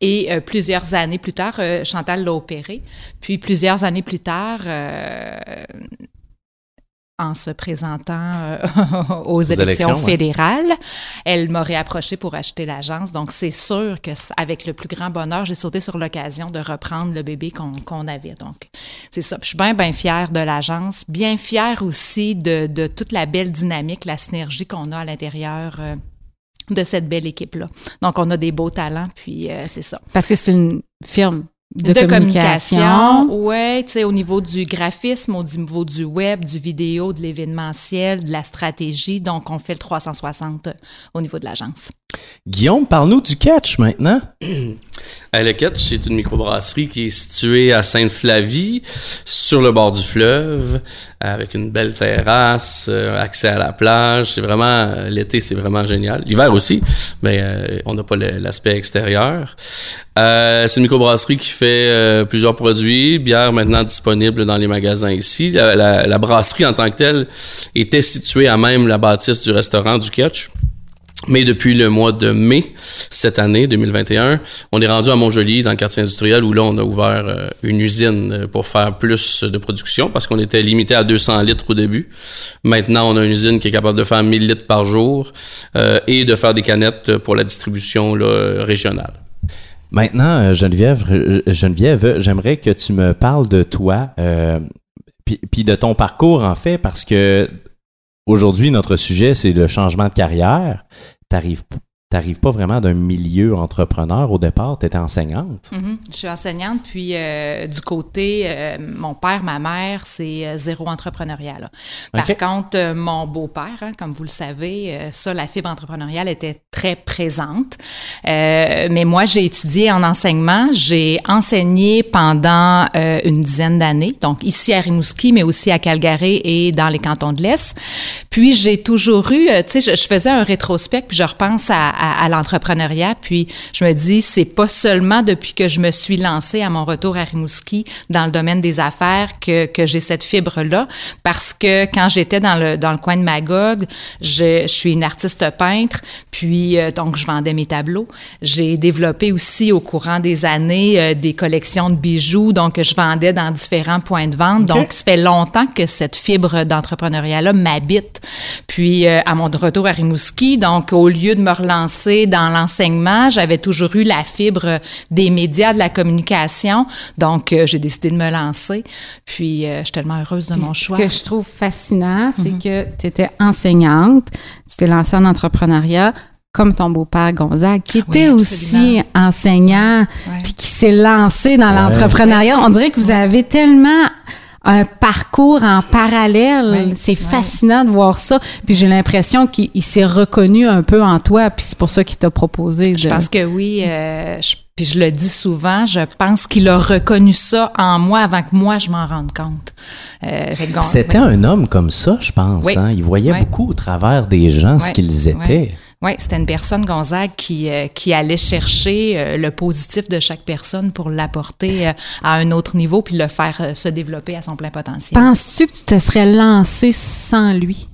Et euh, plusieurs années plus tard, euh, Chantal l'a opéré. Puis plusieurs années plus tard, euh, en se présentant euh, aux, élections, élections, ouais. fédérales, elle m'a réapproché pour acheter l'agence. Donc, c'est sûr que avec le plus grand bonheur, j'ai sauté sur l'occasion de reprendre le bébé qu'on avait. Donc, c'est ça. Puis Je suis bien, bien fière de l'agence, bien fière aussi de, de toute la belle dynamique, la synergie qu'on a à l'intérieur. euh, de cette belle équipe-là. Donc, on a des beaux talents, puis euh, c'est ça. Parce que c'est une firme de, communication. Oui, tu sais, au niveau du graphisme, au niveau du web, du vidéo, de l'événementiel, de la stratégie. Donc, on fait le 360 au niveau de l'agence. Guillaume, parle-nous du catch maintenant. Le Catch, c'est une microbrasserie qui est située à Sainte-Flavie, sur le bord du fleuve, avec une belle terrasse, euh, accès à la plage. C'est vraiment, euh, l'été, c'est vraiment génial. L'hiver aussi, mais euh, on n'a pas l'aspect extérieur. C'est une microbrasserie qui fait plusieurs produits, bière maintenant disponible dans les magasins ici. La, la- la brasserie en tant que telle était située à même la bâtisse du restaurant du Catch. Mais depuis le mois de mai cette année, 2021, on est rendu à Montjoli, dans le quartier industriel, où là, on a ouvert euh, une usine euh, pour faire plus de production parce qu'on était limité à 200 litres au début. Maintenant, on a une usine qui est capable de faire 1000 litres par jour euh, et de faire des canettes pour la distribution là, régionale. Maintenant, euh, Geneviève, Geneviève, j'aimerais que tu me parles de toi, euh, puis de ton parcours en fait, parce que aujourd'hui notre sujet c'est le changement de carrière. T'arrives, t'arrives pas vraiment d'un milieu entrepreneur au départ. T'étais enseignante? Mhm. Je suis enseignante, puis euh, du côté, euh, mon père, ma mère, c'est euh, zéro entrepreneuriat. là. Par contre, euh, mon beau-père, hein, comme vous le savez, ça, la fibre entrepreneuriale était très présente. Mais moi, j'ai étudié en enseignement. J'ai enseigné pendant une dizaine d'années, donc ici à Rimouski, mais aussi à Calgary et dans les cantons de l'Est. Puis j'ai toujours eu, tu sais, je, je faisais un rétrospect, puis je repense à, à- à l'entrepreneuriat, puis je me dis, c'est pas seulement depuis que je me suis lancée à mon retour à Rimouski dans le domaine des affaires que, que j'ai cette fibre-là, parce que quand j'étais dans le, dans le coin de Magog, je, je suis une artiste peintre, puis euh, donc je vendais mes tableaux. J'ai développé aussi au courant des années euh, des collections de bijoux, donc je vendais dans différents points de vente. Donc ça fait longtemps que cette fibre d'entrepreneuriat-là m'habite. Puis euh, à mon retour à Rimouski, donc au lieu de me relancer dans l'enseignement, j'avais toujours eu la fibre des médias, de la communication. Donc euh, j'ai décidé de me lancer. Puis euh, je suis tellement heureuse de mon Ce choix. que je trouve fascinant, c'est que tu étais enseignante, tu t'es lancée en entrepreneuriat comme ton beau-père Gonzague, qui était Oui, aussi enseignant, Ouais. puis qui s'est lancé dans l'entrepreneuriat. On dirait que vous avez tellement un parcours en parallèle. C'est fascinant de voir ça. Puis j'ai l'impression qu'il il s'est reconnu un peu en toi, puis c'est pour ça qu'il t'a proposé de... Je pense que oui. euh, je- puis je le dis souvent, je pense qu'il a reconnu ça en moi avant que moi je m'en rende compte. Euh, C'était un homme comme ça, je pense. Oui. hein. Il voyait Oui. beaucoup au travers des gens ce qu'ils étaient. Oui, c'était une personne, Gonzague, qui, euh, allait chercher euh, le positif de chaque personne pour l'apporter euh, à un autre niveau puis le faire se développer à son plein potentiel. Penses-tu que tu te serais lancé sans lui?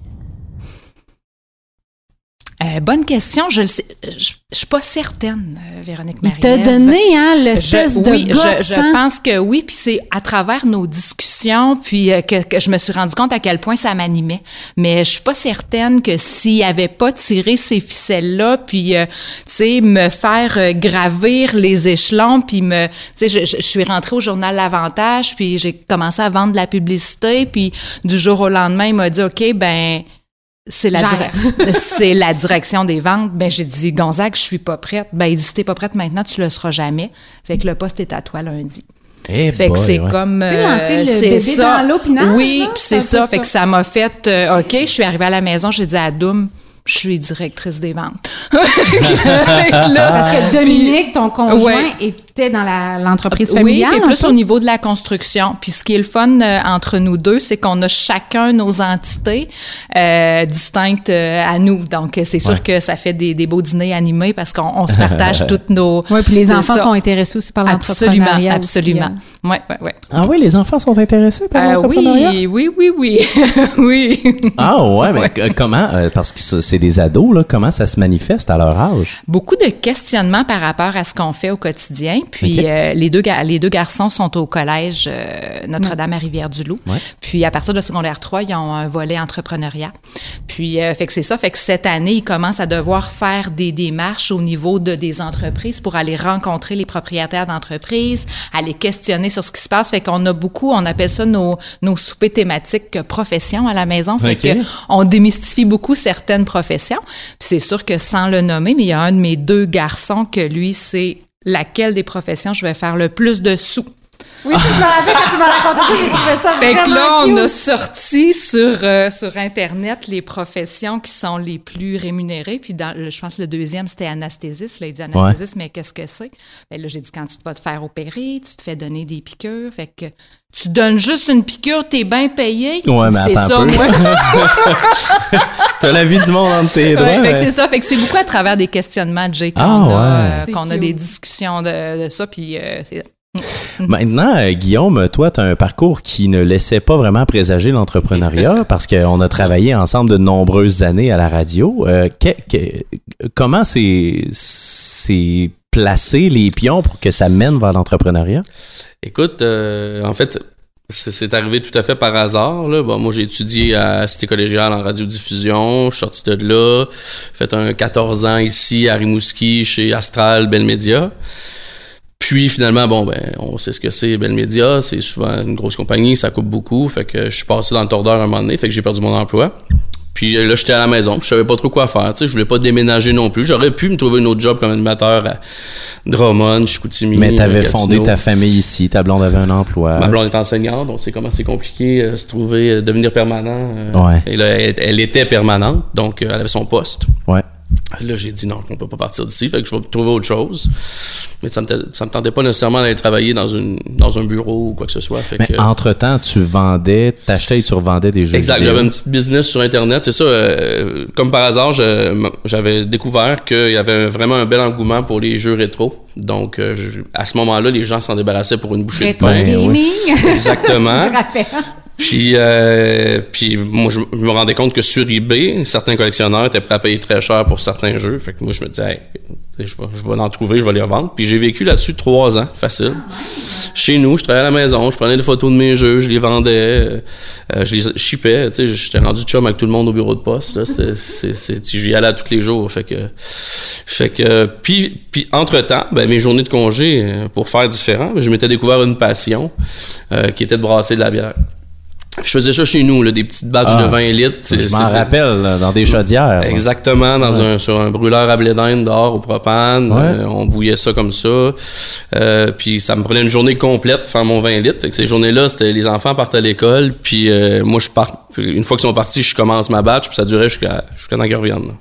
Euh, bonne question. Je ne sais, je, je suis pas certaine, euh, Véronique Il Marie. t'a donné hein, l'espèce de oui, je, je pense que oui, puis c'est à travers nos discussions, puis euh, que, que je me suis rendu compte à quel point ça m'animait. Mais je suis pas certaine que s'il avait pas tiré ces ficelles-là, puis euh, tu sais me faire euh, gravir les échelons, puis me, tu sais, je, je- je suis rentrée au journal L'Avantage, puis j'ai commencé à vendre de la publicité, puis du jour au lendemain, il m'a dit, ok, ben c'est la, c'est direction des ventes. Ben, j'ai dit, Gonzague, je suis pas prête. Ben, il dit, si t'es pas prête maintenant, tu le seras jamais. Fait que le poste est à toi lundi. Eh Fait que c'est ouais. comme. Tu lancer le c'est bébé ça. dans l'eau Oui, c'est ça. Fait ça. que ça m'a fait, euh, OK, je suis arrivée à la maison, j'ai dit à Doom, je suis directrice des ventes. Fait que là- Parce que Dominique, ton conjoint, Ouais. Était dans la- l'entreprise Oui, familiale. puis un plus peu? au niveau de la construction. Puis ce qui est le fun euh, entre nous deux, c'est qu'on a chacun nos entités euh, distinctes euh, à nous. Donc, c'est sûr Ouais. que ça fait des, des beaux dîners animés parce qu'on on se partage toutes nos... Oui, puis les enfants ça. sont intéressés aussi par Absolument, l'entrepreneuriat. aussi, absolument. hein. Oui, oui, oui. Ah oui, les enfants sont intéressés par Euh, l'entrepreneuriat? oui, oui, oui, oui. oui. Ah ouais, mais comment, euh, parce que ça, c'est des ados, là, comment ça se manifeste à leur âge? Beaucoup de questionnements par rapport à ce qu'on fait au quotidien. Puis euh, les, deux, les deux garçons sont au collège euh, Notre-Dame à Rivière-du-Loup. Ouais. Puis à partir de secondaire 3, ils ont un volet entrepreneuriat. Puis euh, fait que c'est ça, fait que cette année, ils commencent à devoir faire des démarches au niveau de des entreprises pour aller rencontrer les propriétaires d'entreprises, aller questionner sur ce qui se passe. Fait qu'on a beaucoup, on appelle ça nos, nos soupers thématiques profession à la maison. Fait que on démystifie beaucoup certaines professions. Puis c'est sûr que sans le nommer, mais il y a un de mes deux garçons que lui, c'est laquelle des professions je vais faire le plus de sous. Oui, si je me rappelle quand tu m'as raconté ça, j'ai trouvé ça Fait vraiment que là, on cute. a sorti sur, euh, sur Internet les professions qui sont les plus rémunérées. Puis, dans, le- je pense que le deuxième, c'était anesthésiste. Là, il dit anesthésiste, mais qu'est-ce que c'est? Ben là, j'ai dit quand tu te vas te faire opérer, tu te fais donner des piqûres. Fait que tu donnes juste une piqûre, t'es bien payé. Ouais, mais c'est attends ça, un peu. moi. T'as la vie du monde entre tes doigts. Ouais, fait que mais- c'est ça. Fait que c'est beaucoup à travers des questionnements, Jay, qu'on Ah, a, ouais. euh, qu'on a cute. des discussions de, de ça. Puis, euh, c'est Maintenant, euh, Guillaume, toi, tu as un parcours qui ne laissait pas vraiment présager l'entrepreneuriat parce qu'on a travaillé ensemble de nombreuses années à la radio. Euh, que- que- comment c'est placé les pions pour que ça mène vers l'entrepreneuriat? Écoute, euh, en fait, c'est- arrivé tout à fait par hasard. Là. Bon, moi, j'ai étudié à Cité collégiale en radiodiffusion. Je suis sorti de là. Fait un 14 ans ici à Rimouski chez Astral Bell Media. Puis finalement, bon, ben, on sait ce que c'est Bell Media. C'est souvent une grosse compagnie, ça coupe beaucoup. Fait que je suis passé dans le tordeur un moment donné. Fait que j'ai perdu mon emploi. Puis euh, là, j'étais à la maison. Je savais pas trop quoi faire. Tu sais, je voulais pas déménager non plus. J'aurais pu me trouver un autre job comme animateur à Drummond, Chicoutimi. Mais tu avais Gatineau. fondé ta famille ici, ta blonde avait un emploi. Ma blonde est enseignante, on sait comment c'est compliqué euh, se trouver, euh, devenir permanent. euh, Ouais. Et là, elle, elle était permanente, donc elle avait son poste. Ouais. Là, j'ai dit non, on peut pas partir d'ici, fait que je vais trouver autre chose. Mais ça me, ça me tentait pas nécessairement d'aller travailler dans, une, dans un bureau ou quoi que ce soit. Fait Mais que, entre-temps, tu vendais, t'achetais et tu revendais des jeux Exact, vidéo. j'avais une petite business sur Internet. C'est ça, euh, comme par hasard, je- j'avais découvert qu'il y avait vraiment un bel engouement pour les jeux rétro. Donc, euh, je- à ce moment-là, les gens s'en débarrassaient pour une bouchée Rétro de pain. gaming. Exactement. je me rappelle. Puis, euh, moi, je, me rendais compte que sur eBay, certains collectionneurs étaient prêts à payer très cher pour certains jeux. Fait que moi, je me disais, hey, je vais, je vais en trouver, je vais les revendre. Puis j'ai vécu là-dessus trois ans, facile. Chez nous, je travaillais à la maison, je prenais des photos de mes jeux, je les vendais, euh, je les shippais. Tu sais, j'étais rendu chum avec tout le monde au bureau de poste. J'y allais à tous les jours. Fait que, fait que, puis, puis entre-temps, ben, mes journées de congé, euh, pour faire différent, je m'étais découvert une passion euh, qui était de brasser de la bière. Je faisais ça chez nous, là, des petites batches Ah. de 20 litres. Je m'en rappelle, là, dans des chaudières. Exactement, dans un, sur un brûleur à blé d'Inde dehors au propane. Ouais. Euh, on bouillait ça comme ça. Euh, puis ça me prenait une journée complète de faire mon 20 litres. Fait que ces journées-là, c'était les enfants partent à l'école. Puis euh, moi, je pars. Une fois qu'ils sont partis, je commence ma batch. Puis ça durait jusqu'à jusqu'à temps qu'ils reviennent.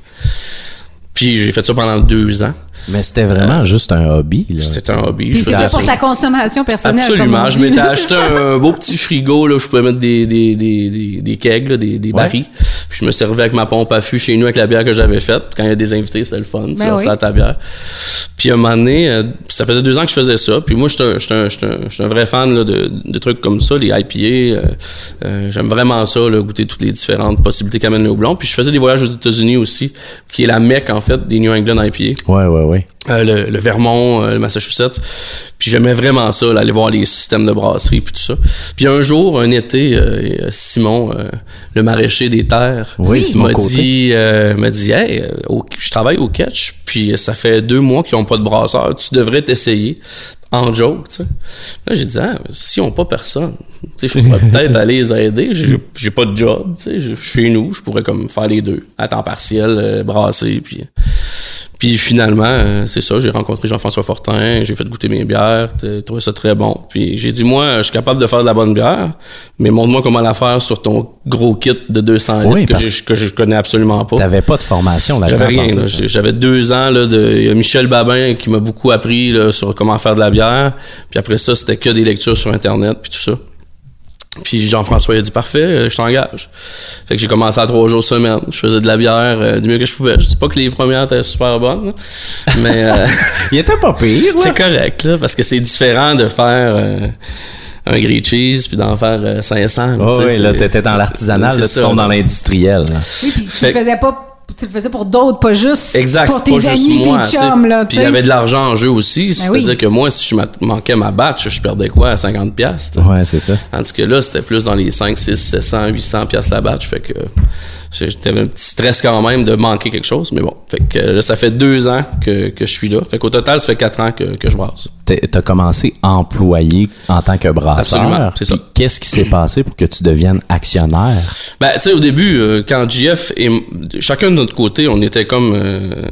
Puis j'ai fait ça pendant deux ans. Mais c'était vraiment juste un hobby. là. C'était un hobby. Puis Je faisais c'était ça. pour ta consommation personnelle. Absolument. comme on Je m'étais acheté c'est un beau petit frigo là, où je pouvais mettre des, des, des, des, des kegs, là, des, des Ouais. barils. Puis je me servais avec ma pompe à fût chez nous avec la bière que j'avais faite. Quand il y a des invités, c'était le fun. Tu Ben lançais oui. à ta bière. Puis à un moment donné, euh, ça faisait deux ans que je faisais ça. Puis moi, j'étais un, j'étais un, j'étais un, j'étais un vrai fan là, de, de trucs comme ça, les IPA. euh, euh, J'aime vraiment ça, là, goûter toutes les différentes possibilités qu'amène le houblon. Puis je faisais des voyages aux États-Unis aussi, qui est la mecque, en fait, des New England IPA Ouais, ouais, ouais. Euh, le, le Vermont, euh, le Massachusetts. Puis j'aimais vraiment ça, là, aller voir les systèmes de brasserie puis tout ça. Puis un jour, un été, euh, Simon, le maraîcher des terres, Oui, m'a dit, m'a dit, hey, au- je travaille au catch, puis ça fait deux mois qu'ils n'ont pas de brasseur, tu devrais t'essayer. En joke, tu sais. Là, j'ai dit, ah, si on pas personne, tu sais, je pourrais peut-être aller les aider. J'ai, j'ai pas de job, tu sais, je suis chez nous, je pourrais comme faire les deux, à temps partiel, euh, brasser, puis puis finalement, euh, c'est ça, j'ai rencontré Jean-François Fortin, j'ai fait goûter mes bières, j'ai trouvé ça très bon. Puis j'ai dit, moi, je suis capable de faire de la bonne bière, mais montre-moi comment la faire sur ton gros kit de 200 litres que, je connais absolument pas. T'avais pas de formation là-dedans. J'avais rien. là. là. J'avais deux ans là, de il y a Michel Babin qui m'a beaucoup appris là, sur comment faire de la bière. Puis après ça, c'était que des lectures sur Internet puis tout ça. Puis Jean-François il a dit parfait, euh, je t'engage. Fait que j'ai commencé à trois jours semaine. Je faisais de la bière euh, du mieux que je pouvais. Je dis pas que les premières étaient super bonnes, mais euh, Il était pas pire, ouais. c'est correct là, parce que c'est différent de faire euh, un grilled cheese puis d'en faire euh, 500. Oh, oui, là, t'étais dans l'artisanal, là, tu tombes dans l'industriel. là. Oui, puis tu le faisais pas. Tu le faisais pour d'autres, pas juste Exact, pour c'est tes pas juste amis, moi. tes chums, là, Puis il y avait de l'argent en jeu aussi. Ben C'est-à-dire oui. que moi, si je ma- manquais ma batch, je perdais quoi à 50 piastres? Ouais, c'est ça. Tandis que là, c'était plus dans les 5, 6, 700, 800 piastres la batch. Fait que j'étais un petit stress quand même de manquer quelque chose. Mais bon, fait que là, ça fait deux ans que, que je suis là. Fait qu'au total, ça fait quatre ans que, que je brasse. T'as commencé employé en tant que brasseur. Absolument, c'est ça. Qu'est-ce qui s'est passé pour que tu deviennes actionnaire? Ben, tu sais, au début, euh, quand JF et chacun de notre côté, on était comme euh,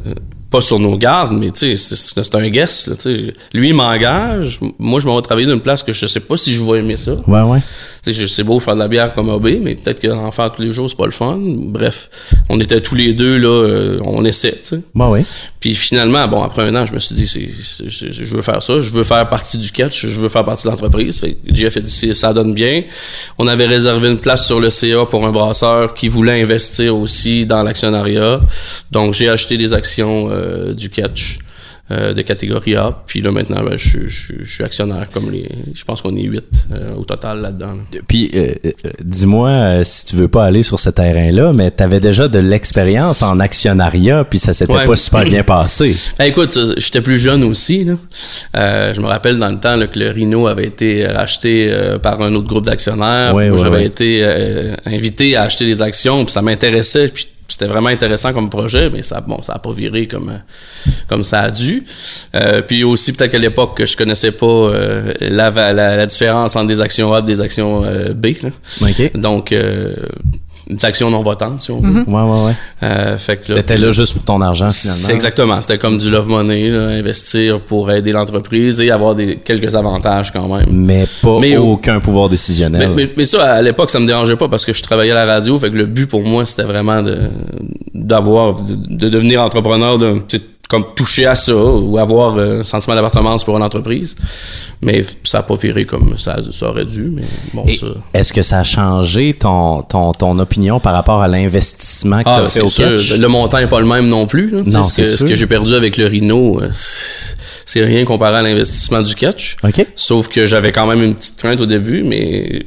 pas sur nos gardes, mais tu sais, c'est un guess. là. Lui, il m'engage. Moi, je m'en vais travailler d'une place que je sais pas si je vais aimer ça. Ouais, ouais. C'est beau faire de la bière comme hobby, mais peut-être qu'en faire tous les jours, c'est pas le fun. Bref, on était tous les deux, là, euh, on essaie, tu sais. Ouais, ouais. Puis finalement, bon, après un an, je me suis dit, c'est, c'est- je, je veux faire ça, je veux faire partie du catch, je veux faire partie de l'entreprise. Fait que Jeff a dit, c'est- ça donne bien. On avait réservé une place sur le CA pour un brasseur qui voulait investir aussi dans l'actionnariat. Donc, j'ai acheté des actions euh, du catch. Euh, de catégorie A, puis là maintenant ben, je, je- je suis actionnaire comme les je pense qu'on est huit euh, au total là-dedans. là. Puis, euh, dis-moi si tu veux pas aller sur ce terrain-là, mais t'avais déjà de l'expérience en actionnariat, puis ça s'était Ouais. pas super bien passé. Ben, écoute, j'étais plus jeune aussi. Là. Je me rappelle dans le temps là, que le Rhino avait été racheté par un autre groupe d'actionnaires. Ouais, ouais, J'avais été invité à acheter des actions, puis ça m'intéressait. Puis c'était vraiment intéressant comme projet, mais ça, bon, ça a pas viré comme euh, comme ça a dû. Euh, puis aussi peut-être qu'à l'époque que je connaissais pas euh, la, la, la différence entre des actions A et des actions euh, B. Là. OK. Donc des actions non votantes, si on veut. Ouais, ouais, ouais. Euh, fait que là, T'étais là juste pour ton argent, finalement. c'est exactement. C'était comme du love money, là, investir pour aider l'entreprise et avoir des, quelques avantages quand même. Mais pas Mais au- aucun pouvoir Mais, décisionnel. mais- mais ça, à l'époque, ça me dérangeait pas parce que je travaillais à la radio. Fait que le but pour moi, c'était vraiment de d'avoir, de, de devenir entrepreneur, de tu sais, comme toucher à ça ou avoir euh, un sentiment d'appartenance pour une entreprise. Mais ça a pas viré comme ça, ça aurait dû. Mais bon, ça. Est-ce que ça a changé ton, ton, ton opinion par rapport à l'investissement que Ah, t'as fait c'est au sûr. catch? Le montant n'est pas le même non plus. là. Tu Non, ce que, ce que j'ai perdu avec le Rhino, euh, c'est rien comparé à l'investissement du catch. Sauf que j'avais quand même une petite crainte au début, mais tu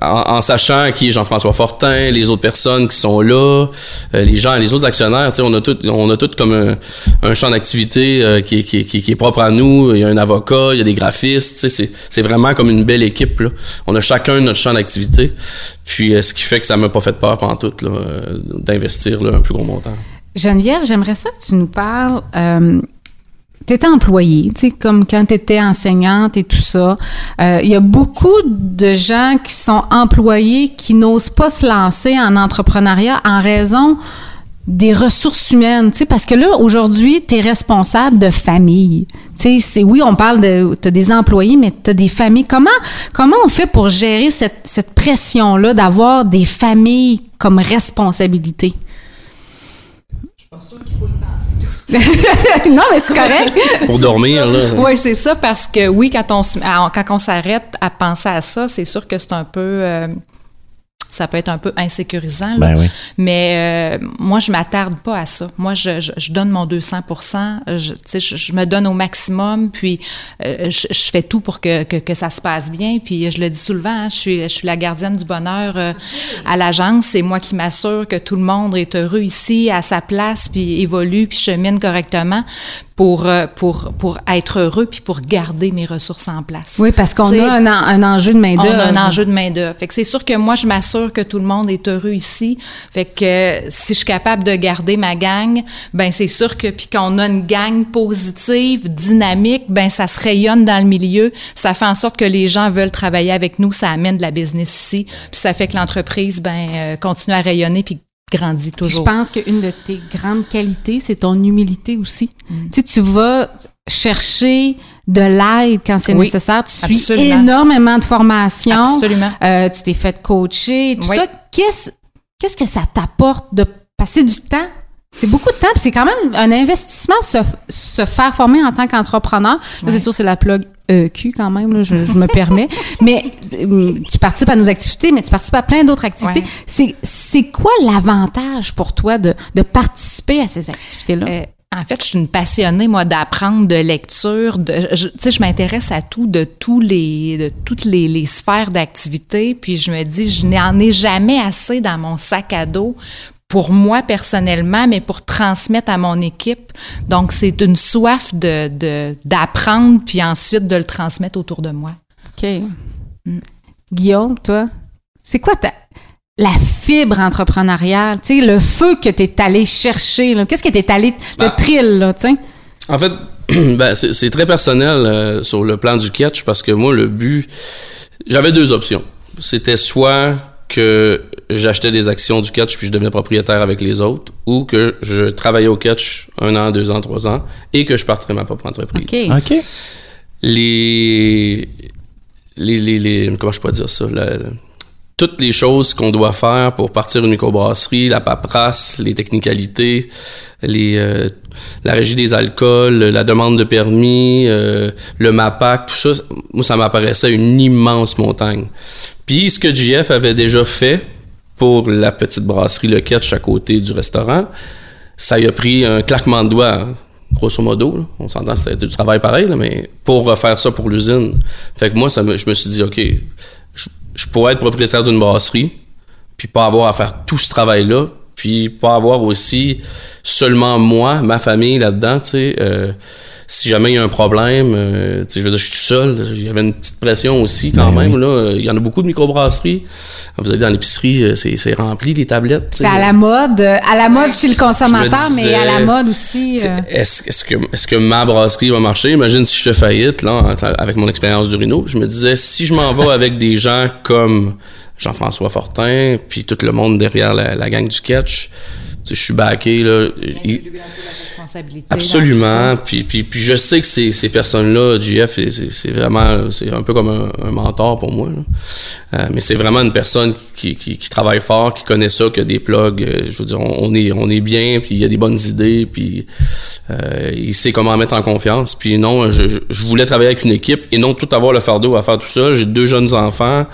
en, sachant qui est Jean-François Fortin, les autres personnes qui sont là, euh, les gens, les autres actionnaires, on a tout, comme un, champ d'activité euh, qui, est- propre à nous. Il y a un avocat, il y a des graphistes, c'est, vraiment comme une belle équipe. On a chacun notre champ d'activité. Puis euh, ce qui fait que ça m'a pas fait peur pendant tout d'investir un plus gros montant. Geneviève, j'aimerais ça que tu nous parles. Euh, tu étais employée, tu sais, comme quand tu étais enseignante et tout ça. Euh, Il y a beaucoup de gens qui sont employés qui n'osent pas se lancer en entrepreneuriat en raison des ressources humaines, tu sais, parce que là, aujourd'hui, tu es responsable de famille. Tu sais, oui, on parle de, tu des employés, mais tu as des familles. Comment, comment on fait pour gérer cette, cette pression-là d'avoir des familles comme responsabilité? non, mais c'est correct. Pour dormir, là. Oui, c'est ça, parce que oui, quand on, à- quand on s'arrête à penser à ça, c'est sûr que c'est un peu. euh, ça peut être un peu insécurisant. là. Ben oui. Mais euh, moi, je m'attarde pas à ça. Moi, je, je, je donne mon 200 je, je, je me donne au maximum, puis euh, je, je fais tout pour que, que, que ça se passe bien. Puis je le dis souvent, hein, je, suis, je suis la gardienne du bonheur euh, à l'agence. C'est moi qui m'assure que tout le monde est heureux ici, à sa place, puis évolue, puis chemine correctement pour, euh, pour, pour être heureux, puis pour garder mes ressources en place. Oui, parce qu'on a un, en- un enjeu de on main-d'œuvre. a un enjeu de main-d'œuvre. Fait que c'est sûr que moi, je m'assure que tout le monde est heureux ici. Fait que euh, si je suis capable de garder ma gang, ben c'est sûr que puis qu'on a une gang positive, dynamique, ben ça se rayonne dans le milieu. Ça fait en sorte que les gens veulent travailler avec nous. Ça amène de la business ici. Puis ça fait que l'entreprise, ben euh, continue à rayonner puis grandit Puis toujours. Je pense qu'une de tes grandes qualités, c'est ton humilité aussi. Tu sais, tu vas chercher de l'aide quand c'est Oui, nécessaire. Tu suis absolument. énormément de formations. Absolument. Euh, tu t'es fait coacher, tout Oui. ça. Qu'est-ce qu'est-ce que ça t'apporte de passer du temps? C'est beaucoup de temps, c'est quand même un investissement se, se faire former en tant qu'entrepreneur. Là, c'est sûr, c'est la plug EQ quand même, là, je, je me permets. Mais euh, tu participes à nos activités, mais tu participes à plein d'autres activités. Ouais. C'est, c'est quoi l'avantage pour toi de, de participer à ces activités-là? Euh, en fait, je suis une passionnée, moi, d'apprendre, de lecture. De, je, tu sais, je m'intéresse à tout, de tous les, de toutes les, les sphères d'activité. Puis je me dis, je n'en ai jamais assez dans mon sac à dos pour moi personnellement, mais pour transmettre à mon équipe. Donc, c'est une soif de, de, d'apprendre, puis ensuite de le transmettre autour de moi. OK. Guillaume, toi, c'est quoi ta, la fibre entrepreneuriale? Tu sais, le feu que tu es allé chercher, là. Qu'est-ce que tu es allé, le Bah. thrill, là, tu sais? En fait, ben, c'est c'est très personnel euh, sur le plan du catch parce que moi, le but, j'avais deux options. C'était soit que j'achetais des actions du catch puis je devenais propriétaire avec les autres, ou que je travaillais au catch un an, deux ans, trois ans, et que je partirais ma propre entreprise. OK. Les, les, les, les- comment je peux dire ça? La- toutes les choses qu'on doit faire pour partir une microbrasserie, la paperasse, les technicalités, les, euh, la régie des alcools, la demande de permis, euh, le MAPAC, tout ça, moi, ça m'apparaissait une immense montagne. Puis, ce que JF avait déjà fait pour la petite brasserie Le Ketch à côté du restaurant, ça a pris un claquement de doigts, grosso modo. On s'entend, c'était du travail pareil, mais pour refaire ça pour l'usine. Fait que moi, ça me- je me suis dit, OK, je, je pourrais être propriétaire d'une brasserie, puis pas avoir à faire tout ce travail-là, puis pas avoir aussi seulement moi, ma famille là-dedans, tu sais. euh, si jamais il y a un problème, euh, je veux dire, je suis tout seul. Il y avait une petite pression aussi quand Ben même. Là. Il y en a beaucoup de microbrasseries. Vous allez dans l'épicerie, euh, c'est rempli les tablettes. C'est à la mode, euh, à la mode chez le consommateur, mais à la mode aussi. Euh, Est-ce que, est que ma brasserie va marcher? Imagine si je fais faillite, là, avec mon expérience du Rhino. Je me disais, si je m'en vais avec des gens comme Jean-François Fortin, puis tout le monde derrière la, la gang du catch, je suis backé, là. Il- Absolument. ça. Puis, puis, puis je sais que ces, ces personnes-là, JF, c'est- vraiment, c'est un peu comme un, un mentor pour moi. Euh, mais c'est vraiment une personne qui, qui, qui travaille fort, qui connaît ça, qui a des plugs. euh, je veux dire, on, on est, on est bien, puis il y a des bonnes idées, puis euh, il sait comment mettre en confiance. Puis non, je, je- voulais travailler avec une équipe et non tout avoir le fardeau à faire tout seul. J'ai deux jeunes enfants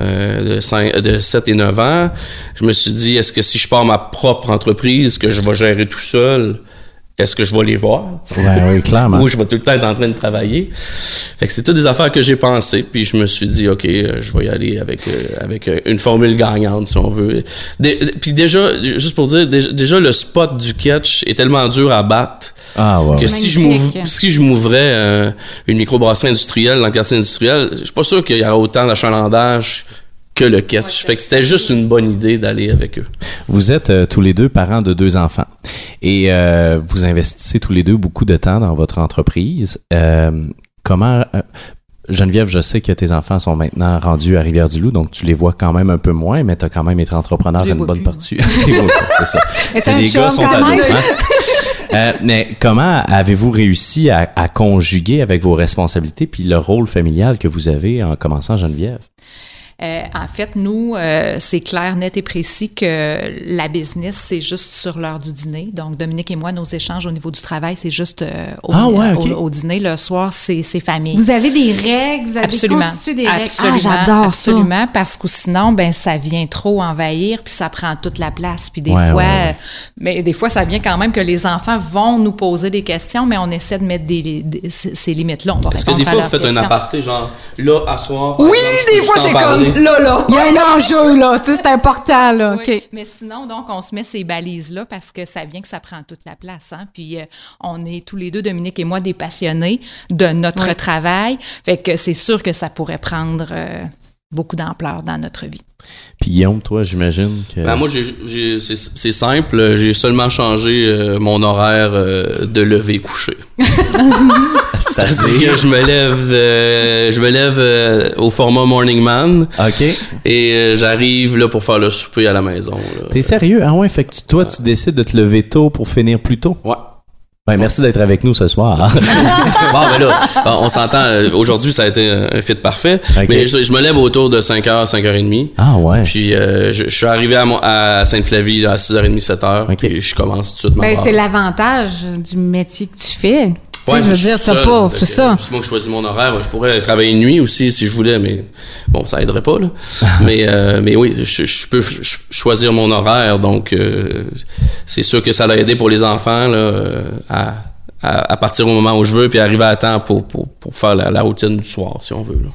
euh, de, 5, de 7 et 9 ans. Je me suis dit, est-ce que si je pars ma propre entreprise, que je vais gérer tout seul, est-ce que je vais les voir? Ouais, oui, clairement. Ou je vais tout le temps être en train de travailler. Fait que c'est toutes des affaires que j'ai pensées, puis je me suis dit, OK, euh, je vais y aller avec, euh, avec euh, une formule gagnante, si on veut. Dé- puis déjà, juste pour dire, déjà, déjà, le spot du catch est tellement dur à battre Ah, que si je, si je m'ouvrais euh, une microbrasserie industrielle dans le quartier industriel, je suis pas sûr qu'il y aurait autant d'achalandage que le catch. fait que c'était juste une bonne idée d'aller avec eux. Vous êtes euh, tous les deux parents de deux enfants et euh, vous investissez tous les deux beaucoup de temps dans votre entreprise. Euh, comment euh, Geneviève, je sais que tes enfants sont maintenant rendus à Rivière-du-Loup, donc tu les vois quand même un peu moins, mais tu as quand même été entrepreneur Je les une bonne plus, partie. C'est ça. Et C'est les gars sont ados. hein? Euh, mais comment avez-vous réussi à, à conjuguer avec vos responsabilités puis le rôle familial que vous avez en commençant Geneviève? Euh, en fait, nous, euh, c'est clair, net et précis que la business, c'est juste sur l'heure du dîner. Donc, Dominique et moi, nos échanges au niveau du travail, c'est juste euh, au, Ah ouais, au, au dîner. Le soir, c'est famille. Vous avez des règles, vous avez Absolument. constitué des règles. Absolument, ah, j'adore ça. Absolument, parce que sinon, ben, ça vient trop envahir, puis ça prend toute la place. Puis des Ouais, fois, ouais, ouais. mais des fois, ça vient quand même que les enfants vont nous poser des questions, mais on essaie de mettre des, des- ces ces limites-là. Est-ce que des fois, vous faites un aparté, genre, là, à soir, par Oui, exemple, des fois, c'est comme là, là. Il y a un enjeu, là. Tu sais, c'est important, là. Oui. Mais sinon, donc, on se met ces balises-là parce que ça vient que ça prend toute la place. Hein? Puis, euh, on est tous les deux, Dominique et moi, des passionnés de notre travail. Fait que c'est sûr que ça pourrait prendre euh, beaucoup d'ampleur dans notre vie. Puis Guillaume, toi, j'imagine que... Ben, moi, c'est simple. J'ai seulement changé euh, mon horaire euh, de lever coucher. C'est-à-dire que je me lève, euh, je me lève au format Morning Man OK. et j'arrive là pour faire le souper à la maison. T'es sérieux? Ah ouais, fait que tu- toi, tu décides de te lever tôt pour finir plus tôt? Ouais. Ben, merci d'être avec nous ce soir. bon, ben là, bon, on s'entend. euh, Aujourd'hui, ça a été un fit parfait. Ok. Mais je, je me lève autour de 5h, 5h30. ah ouais. Puis euh, je, je suis arrivé à, mon- à Sainte-Flavie à 6h30, 7h. Ok. Puis je commence tout de suite ma Ben, c'est l'avantage du métier que tu fais. Ouais, je veux dire, t'as pas. C'est ça. C'est moi qui choisis mon horaire. Je pourrais travailler une nuit aussi si je voulais, mais bon, ça aiderait pas, là. mais, euh, mais oui, je, je peux ch- choisir mon horaire. Donc, euh, c'est sûr que ça l'a aidé pour les enfants, là, à, à, à partir au moment où je veux, puis arriver à temps pour, pour, pour faire la, la routine du soir, si on veut. Là.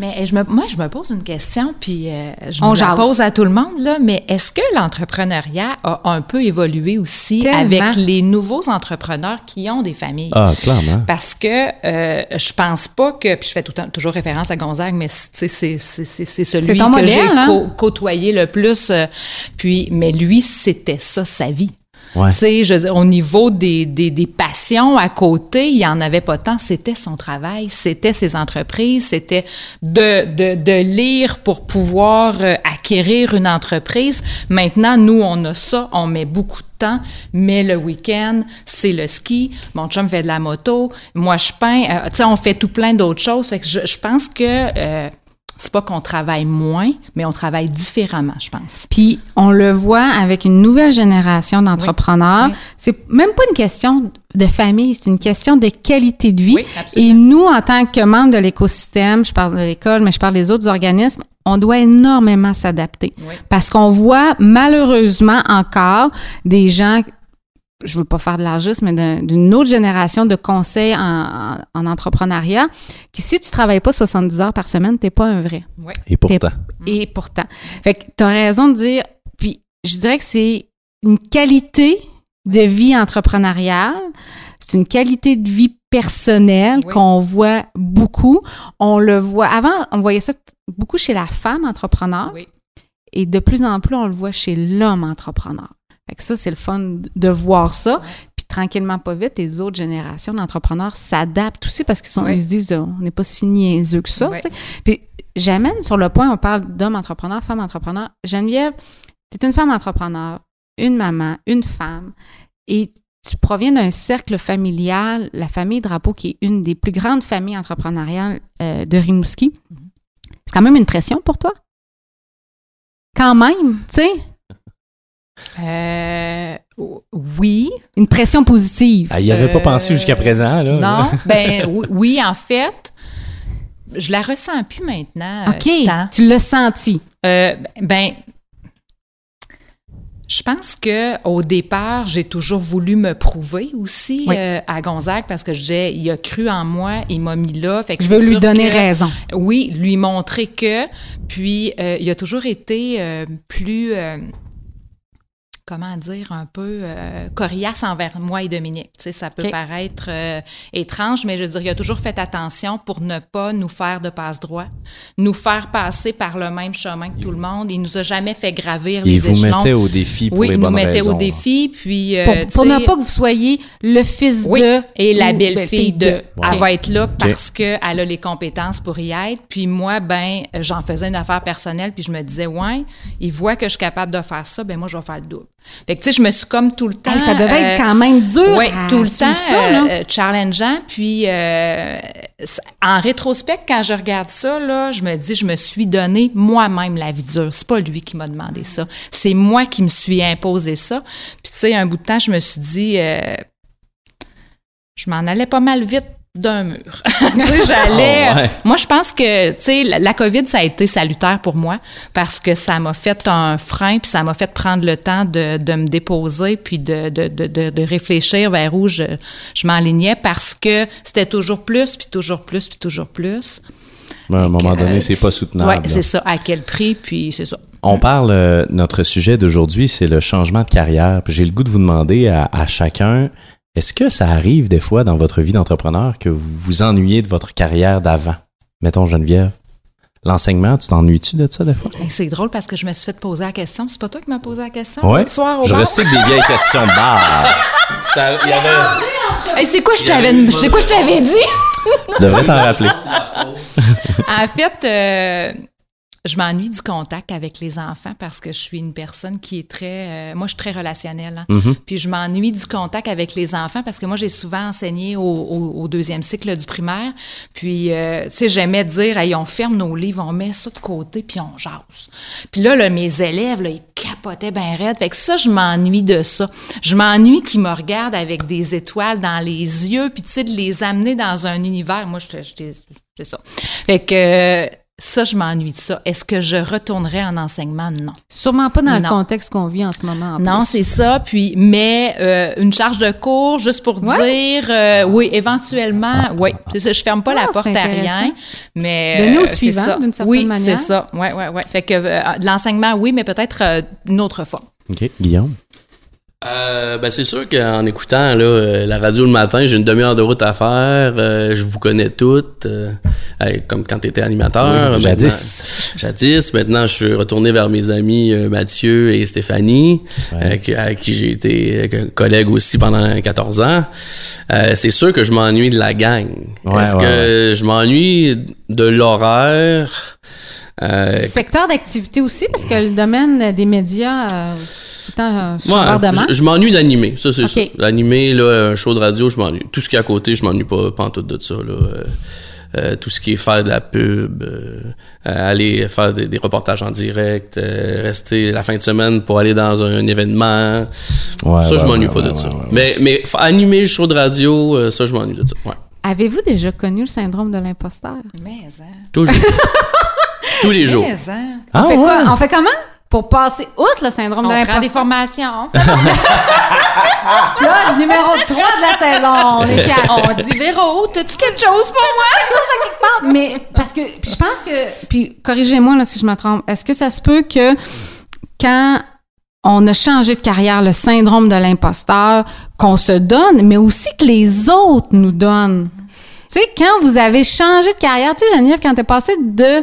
Mais euh, je me, moi, je me pose une question, puis euh, je On me la pose à tout le monde, là, mais est-ce que l'entrepreneuriat a un peu évolué aussi Tellement. avec les nouveaux entrepreneurs qui ont des familles? Ah, clairement. Parce que euh, je pense pas que, puis je fais tout le temps- toujours référence à Gonzague, mais c'est- tu sais, c'est c'est- c'est- c'est celui C'est que j'ai hein? cô- côtoyé le plus. euh, puis, mais lui, c'était ça sa vie. Ouais. Je au niveau des, des, des passions à côté, il y en avait pas tant. C'était son travail, c'était ses entreprises, c'était de, de, de lire pour pouvoir euh, acquérir une entreprise. Maintenant, nous, on a ça, on met beaucoup de temps, mais le week-end, c'est le ski. Mon chum fait de la moto, moi, je peins. Euh, tu sais, on fait tout plein d'autres choses. Fait que je, je pense que... euh, c'est pas qu'on travaille moins, mais on travaille différemment, je pense. Puis on le voit avec une nouvelle génération d'entrepreneurs. Oui. C'est même pas une question de famille, c'est une question de qualité de vie. Oui. Et nous, en tant que membres de l'écosystème, je parle de l'école, mais je parle des autres organismes, on doit énormément s'adapter. Oui. Parce qu'on voit malheureusement encore des gens je veux pas faire de l'argiste, mais d'un- d'une autre génération de conseils en, en- en entrepreneuriat, qui si tu travailles pas 70 heures par semaine, t'es pas un vrai. Et pourtant. Et pourtant. Fait que tu as raison de dire, puis je dirais que c'est une qualité de vie entrepreneuriale, c'est une qualité de vie personnelle Oui. qu'on voit beaucoup. On le voit, avant, on voyait ça beaucoup chez la femme entrepreneur, Oui. et de plus en plus, on le voit chez l'homme entrepreneur. Fait que ça, c'est le fun de voir ça. Puis tranquillement, pas vite, les autres générations d'entrepreneurs s'adaptent aussi parce qu'ils sont, Oui. ils se disent, on n'est pas si niaiseux que ça. Oui. Puis j'amène sur le point, on parle d'hommes entrepreneurs, femmes entrepreneurs. Geneviève, tu es une femme entrepreneur, une maman, une femme, et tu proviens d'un cercle familial, la famille Drapeau, qui est une des plus grandes familles entrepreneuriales euh, de Rimouski. C'est quand même une pression pour toi? Quand même, tu sais, Euh, oui. une pression positive. Ah, il n'y avait pas Euh, pensé jusqu'à présent, là. Non, ben oui, oui, en fait, je la ressens plus maintenant. euh, OK, tant. tu l'as senti. Euh, ben, je pense que au départ, j'ai toujours voulu me prouver aussi Oui. euh, à Gonzague parce que j'ai, il a cru en moi, il m'a mis là. Fait que Je veux lui donner que- raison. Oui, lui montrer que. Puis, euh, il a toujours été euh, plus. Comment dire, un peu euh, coriace envers moi et Dominique. Tu sais, ça peut paraître euh, étrange, mais je veux dire, il a toujours fait attention pour ne pas nous faire de passe-droit, nous faire passer par le même chemin que tout le monde. Il nous a jamais fait gravir Il les vous échelons. mettait au défi pour oui, les il nous mettait raisons. au défi, puis... euh, Pour, ne pas que vous soyez le fils oui, de. et la belle-fille de. Elle va être là parce qu'elle a les compétences pour y être. Puis moi, ben, j'en faisais une affaire personnelle, puis je me disais, ouais, il voit que je suis capable de faire ça, ben moi, je vais faire le double. Fait que, tu sais, je me suis comme tout le temps. Hey, ça devait euh, être quand même dur. oui, à tout le temps ça, euh, euh, challengeant. Puis, euh, en rétrospect, quand je regarde ça, là, je me dis, je me suis donné moi-même la vie dure. C'est pas lui qui m'a demandé ça. C'est moi qui me suis imposé ça. Puis, tu sais, un bout de temps, je me suis dit, euh, je m'en allais pas mal vite d'un mur. tu sais, j'allais. Oh, ouais. Moi, je pense que, tu sais, la, la COVID, ça a été salutaire pour moi parce que ça m'a fait un frein, puis ça m'a fait prendre le temps de, de me déposer, puis de, réfléchir vers où je, je m'enlignais parce que c'était toujours plus, puis toujours plus, puis toujours plus. À un moment donné, euh, c'est pas soutenable. Là. c'est ça. À quel prix, puis c'est ça. On parle, euh, notre sujet d'aujourd'hui, c'est le changement de carrière. J'ai le goût de vous demander à, à chacun, est-ce que ça arrive des fois dans votre vie d'entrepreneur que vous vous ennuyez de votre carrière d'avant? Mettons Geneviève. L'enseignement, tu t'ennuies-tu de ça des fois? C'est drôle parce que je me suis fait poser la question. C'est pas toi qui m'as posé la question Ouais. l'autre soir au Je recycle des vieilles questions de bar. Ça, il y avait... Hey, c'est quoi je t'avais une c'est quoi je t'avais dit? Tu devrais t'en rappeler. En fait, euh, je m'ennuie du contact avec les enfants parce que je suis une personne qui est très... euh, moi, je suis très relationnelle. hein. Mhm. Puis je m'ennuie du contact avec les enfants parce que moi, j'ai souvent enseigné au, au- au deuxième cycle du primaire. Puis, euh, tu sais, j'aimais dire, hey, on ferme nos livres, on met ça de côté, puis on jase. Puis là, là, mes élèves, là, ils capotaient bien raide. Fait que ça, je m'ennuie de ça. Je m'ennuie qu'ils me regardent avec des étoiles dans les yeux, puis tu sais, de les amener dans un univers. Moi, je c'est ça. Fait que euh, ça, je m'ennuie de ça. Est-ce que je retournerai en enseignement? Non. Sûrement pas dans le contexte qu'on vit en ce moment. en Non, c'est ça. Puis, mais euh, une charge de cours, juste pour Ouais. dire, euh, oui, éventuellement, oui. C'est ça. Je ferme pas Ah, la porte à rien. Mais Donner au euh, c'est suivant, ça. d'une certaine oui, manière. c'est ça. Ouais, ouais, ouais. Fait que euh, de l'enseignement, oui, mais peut-être euh, une autre forme. OK. Guillaume? Euh, ben c'est sûr qu'en écoutant là, euh, la radio le matin, j'ai une demi-heure de route à faire. euh, je vous connais toutes, euh, comme quand tu étais animateur. Oui, jadis. Jadis. Maintenant, je suis retourné vers mes amis Mathieu et Stéphanie, euh, qui- j'ai été collègue aussi pendant 14 ans. C'est sûr que je m'ennuie de la gang. Ouais, Est-ce ouais, que je m'ennuie de l'horaire? Euh, Secteur d'activité aussi, parce que le domaine des médias, euh, c'est tout le temps euh, Ouais, je, je m'ennuie d'animer, ça c'est Ok. ça. L'animer, là, un show de radio, je m'ennuie. Tout ce qui est à côté, je m'ennuie pas, pas en tout de ça. Là. Euh, tout ce qui est faire de la pub, aller faire des, des reportages en direct, euh, rester la fin de semaine pour aller dans un, événement. Ouais, ça, ouais, je m'ennuie ouais, pas ouais, de ça. ouais, ouais, ouais. Mais, mais animer le show de radio, euh, ça, je m'ennuie de ça. Ouais. Avez-vous déjà connu le syndrome de l'imposteur? Mais, hein. Toujours. Tous les jours. Mais, hein. Ah, on fait quoi? ouais. On fait comment? Pour passer outre le syndrome On de prend l'imposteur. des formations. Là, le numéro 3 de la saison. On est fiers. On dit, Véro, t'as-tu quelque chose pour moi? quelque chose à quelque part? Mais parce que puis je pense que puis corrigez-moi là si je me trompe. Est-ce que ça se peut que quand on a changé de carrière, le syndrome de l'imposteur qu'on se donne, mais aussi que les autres nous donnent? Tu sais, quand vous avez changé de carrière, tu sais, Geneviève, quand t'es passée de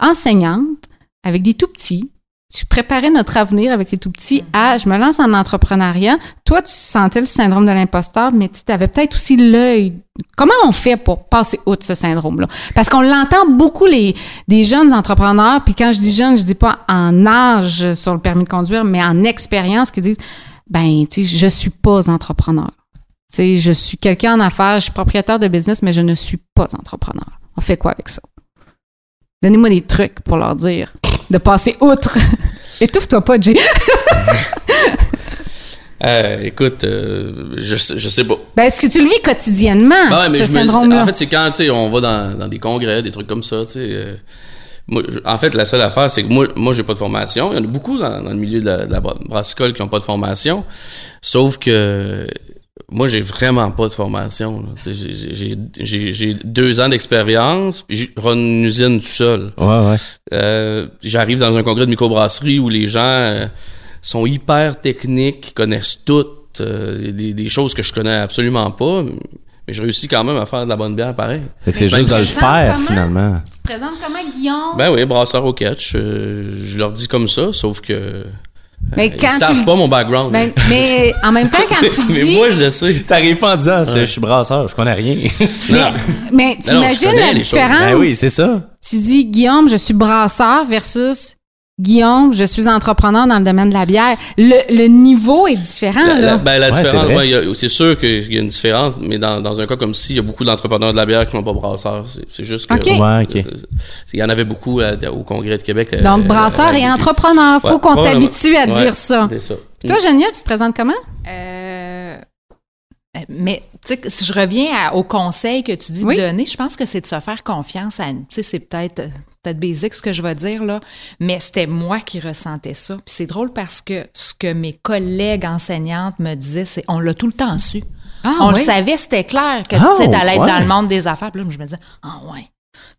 enseignante avec des tout petits, tu préparais notre avenir avec les tout petits à je me lance en entrepreneuriat. Toi, tu sentais le syndrome de l'imposteur, mais tu avais peut-être aussi l'œil. Comment on fait pour passer outre ce syndrome-là? Parce qu'on l'entend beaucoup, les, des jeunes entrepreneurs, puis quand je dis jeunes, je dis pas en âge sur le permis de conduire, mais en expérience, qui disent, ben, tu sais, je suis pas entrepreneur. Tu sais, je suis quelqu'un en affaires, je suis propriétaire de business, mais je ne suis pas entrepreneur. On fait quoi avec ça? Donnez-moi des trucs pour leur dire de passer outre. Étouffe-toi pas, Jay. Euh, écoute, euh, je, sais- je sais pas. Ben, est-ce que tu le vis quotidiennement, Ah ouais, mais ce syndrome-là? En fait, c'est quand, on va dans, dans des congrès, des trucs comme ça, euh, moi, je- en fait, la seule affaire, c'est que moi, moi, j'ai pas de formation. Il y en a beaucoup dans, dans le milieu de la, de la bra- brassicole qui ont pas de formation. Sauf que moi, j'ai vraiment pas de formation. j'ai- j'ai- J'ai j'ai- j'ai deux ans d'expérience, puis je run une usine tout seul. Ouais, ouais. Euh, J'arrive dans un congrès de microbrasserie où les gens euh, sont hyper techniques, connaissent toutes, euh, des, des choses que je connais absolument pas, mais je réussis quand même à faire de la bonne bière pareil. Fait que c'est Ben, juste de le faire, comment? finalement. Tu te présentes comment, Guillaume? Ben oui, brasseur au catch, euh, je leur dis comme ça, sauf que mais ils savent pas mon background. Ben, mais en même temps, quand mais, tu mais dis... moi, je le sais. T'arrives pas en disant, c'est- je suis brasseur, je connais rien. mais, mais t'imagines la différence? ben oui, c'est ça. tu dis, Guillaume, je suis brasseur versus Guillaume, je suis entrepreneur dans le domaine de la bière. Le, le niveau est différent, La, là. la- ben, la Ouais, différence, ouais, c'est sûr qu'il y a une différence, mais dans, dans un cas comme ci, il y a beaucoup d'entrepreneurs de la bière qui n'ont pas brasseur. C'est c'est juste que. Ouais, Il y en avait beaucoup euh, au Congrès de Québec. euh, Donc, brasseur et entrepreneur. Faut Ouais, qu'on t'habitue à Ouais, dire ça. C'est ça. Toi, Geneviève, tu te présentes comment? Euh, mais tu sais, si je reviens à- au conseil que tu dis Oui. de donner, je pense que c'est de se faire confiance à. Tu sais, c'est peut-être euh, peut-être basique ce que je vais dire là, mais c'était moi qui ressentais ça. Puis c'est drôle parce que ce que mes collègues enseignantes me disaient, c'est on l'a tout le temps su. Ah, on oui? le savait, c'était clair que Ah, tu sais, t'allais être ouais. dans le monde des affaires. Puis là, je me disais, ah ouais.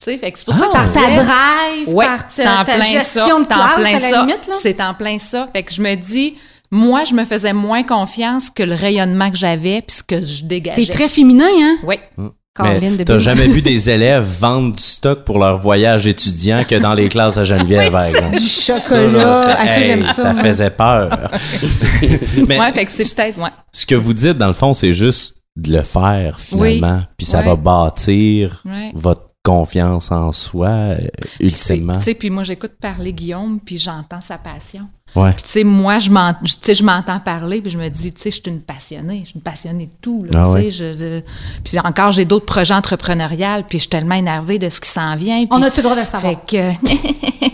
Tu sais, fait que c'est pour ça que Par je ta drive, Ouais, par c'est ta, en ta plein gestion ça, de classe, plein à la limite, là? C'est en plein ça. Fait que je me dis, moi, je me faisais moins confiance que le rayonnement que j'avais puis ce que je dégageais. C'est très féminin, hein? Oui. Caroline Mais de t'as jamais vu des élèves vendre du stock pour leur voyage étudiant que dans les classes à Geneviève, par exemple? Du Ça, chocolat. là, c'est- Ah, ça, hey, j'aime ça. Ça faisait peur. Mais Ouais, fait que c'est peut-être, ouais. ce que vous dites, dans le fond, c'est juste de le faire, finalement. Puis ça Ouais. va bâtir votre confiance en soi, euh, ultimement. Tu sais, puis moi, j'écoute parler Guillaume, puis j'entends sa passion. Ouais. Puis, tu sais, moi, je m'entends parler, puis je me dis, tu sais, je suis une passionnée. Je suis une passionnée de tout, là, Ah tu ouais. je- Puis encore, j'ai d'autres projets entrepreneuriels, puis je suis tellement énervée de ce qui s'en vient. On a-tu le droit de le savoir? Fait que...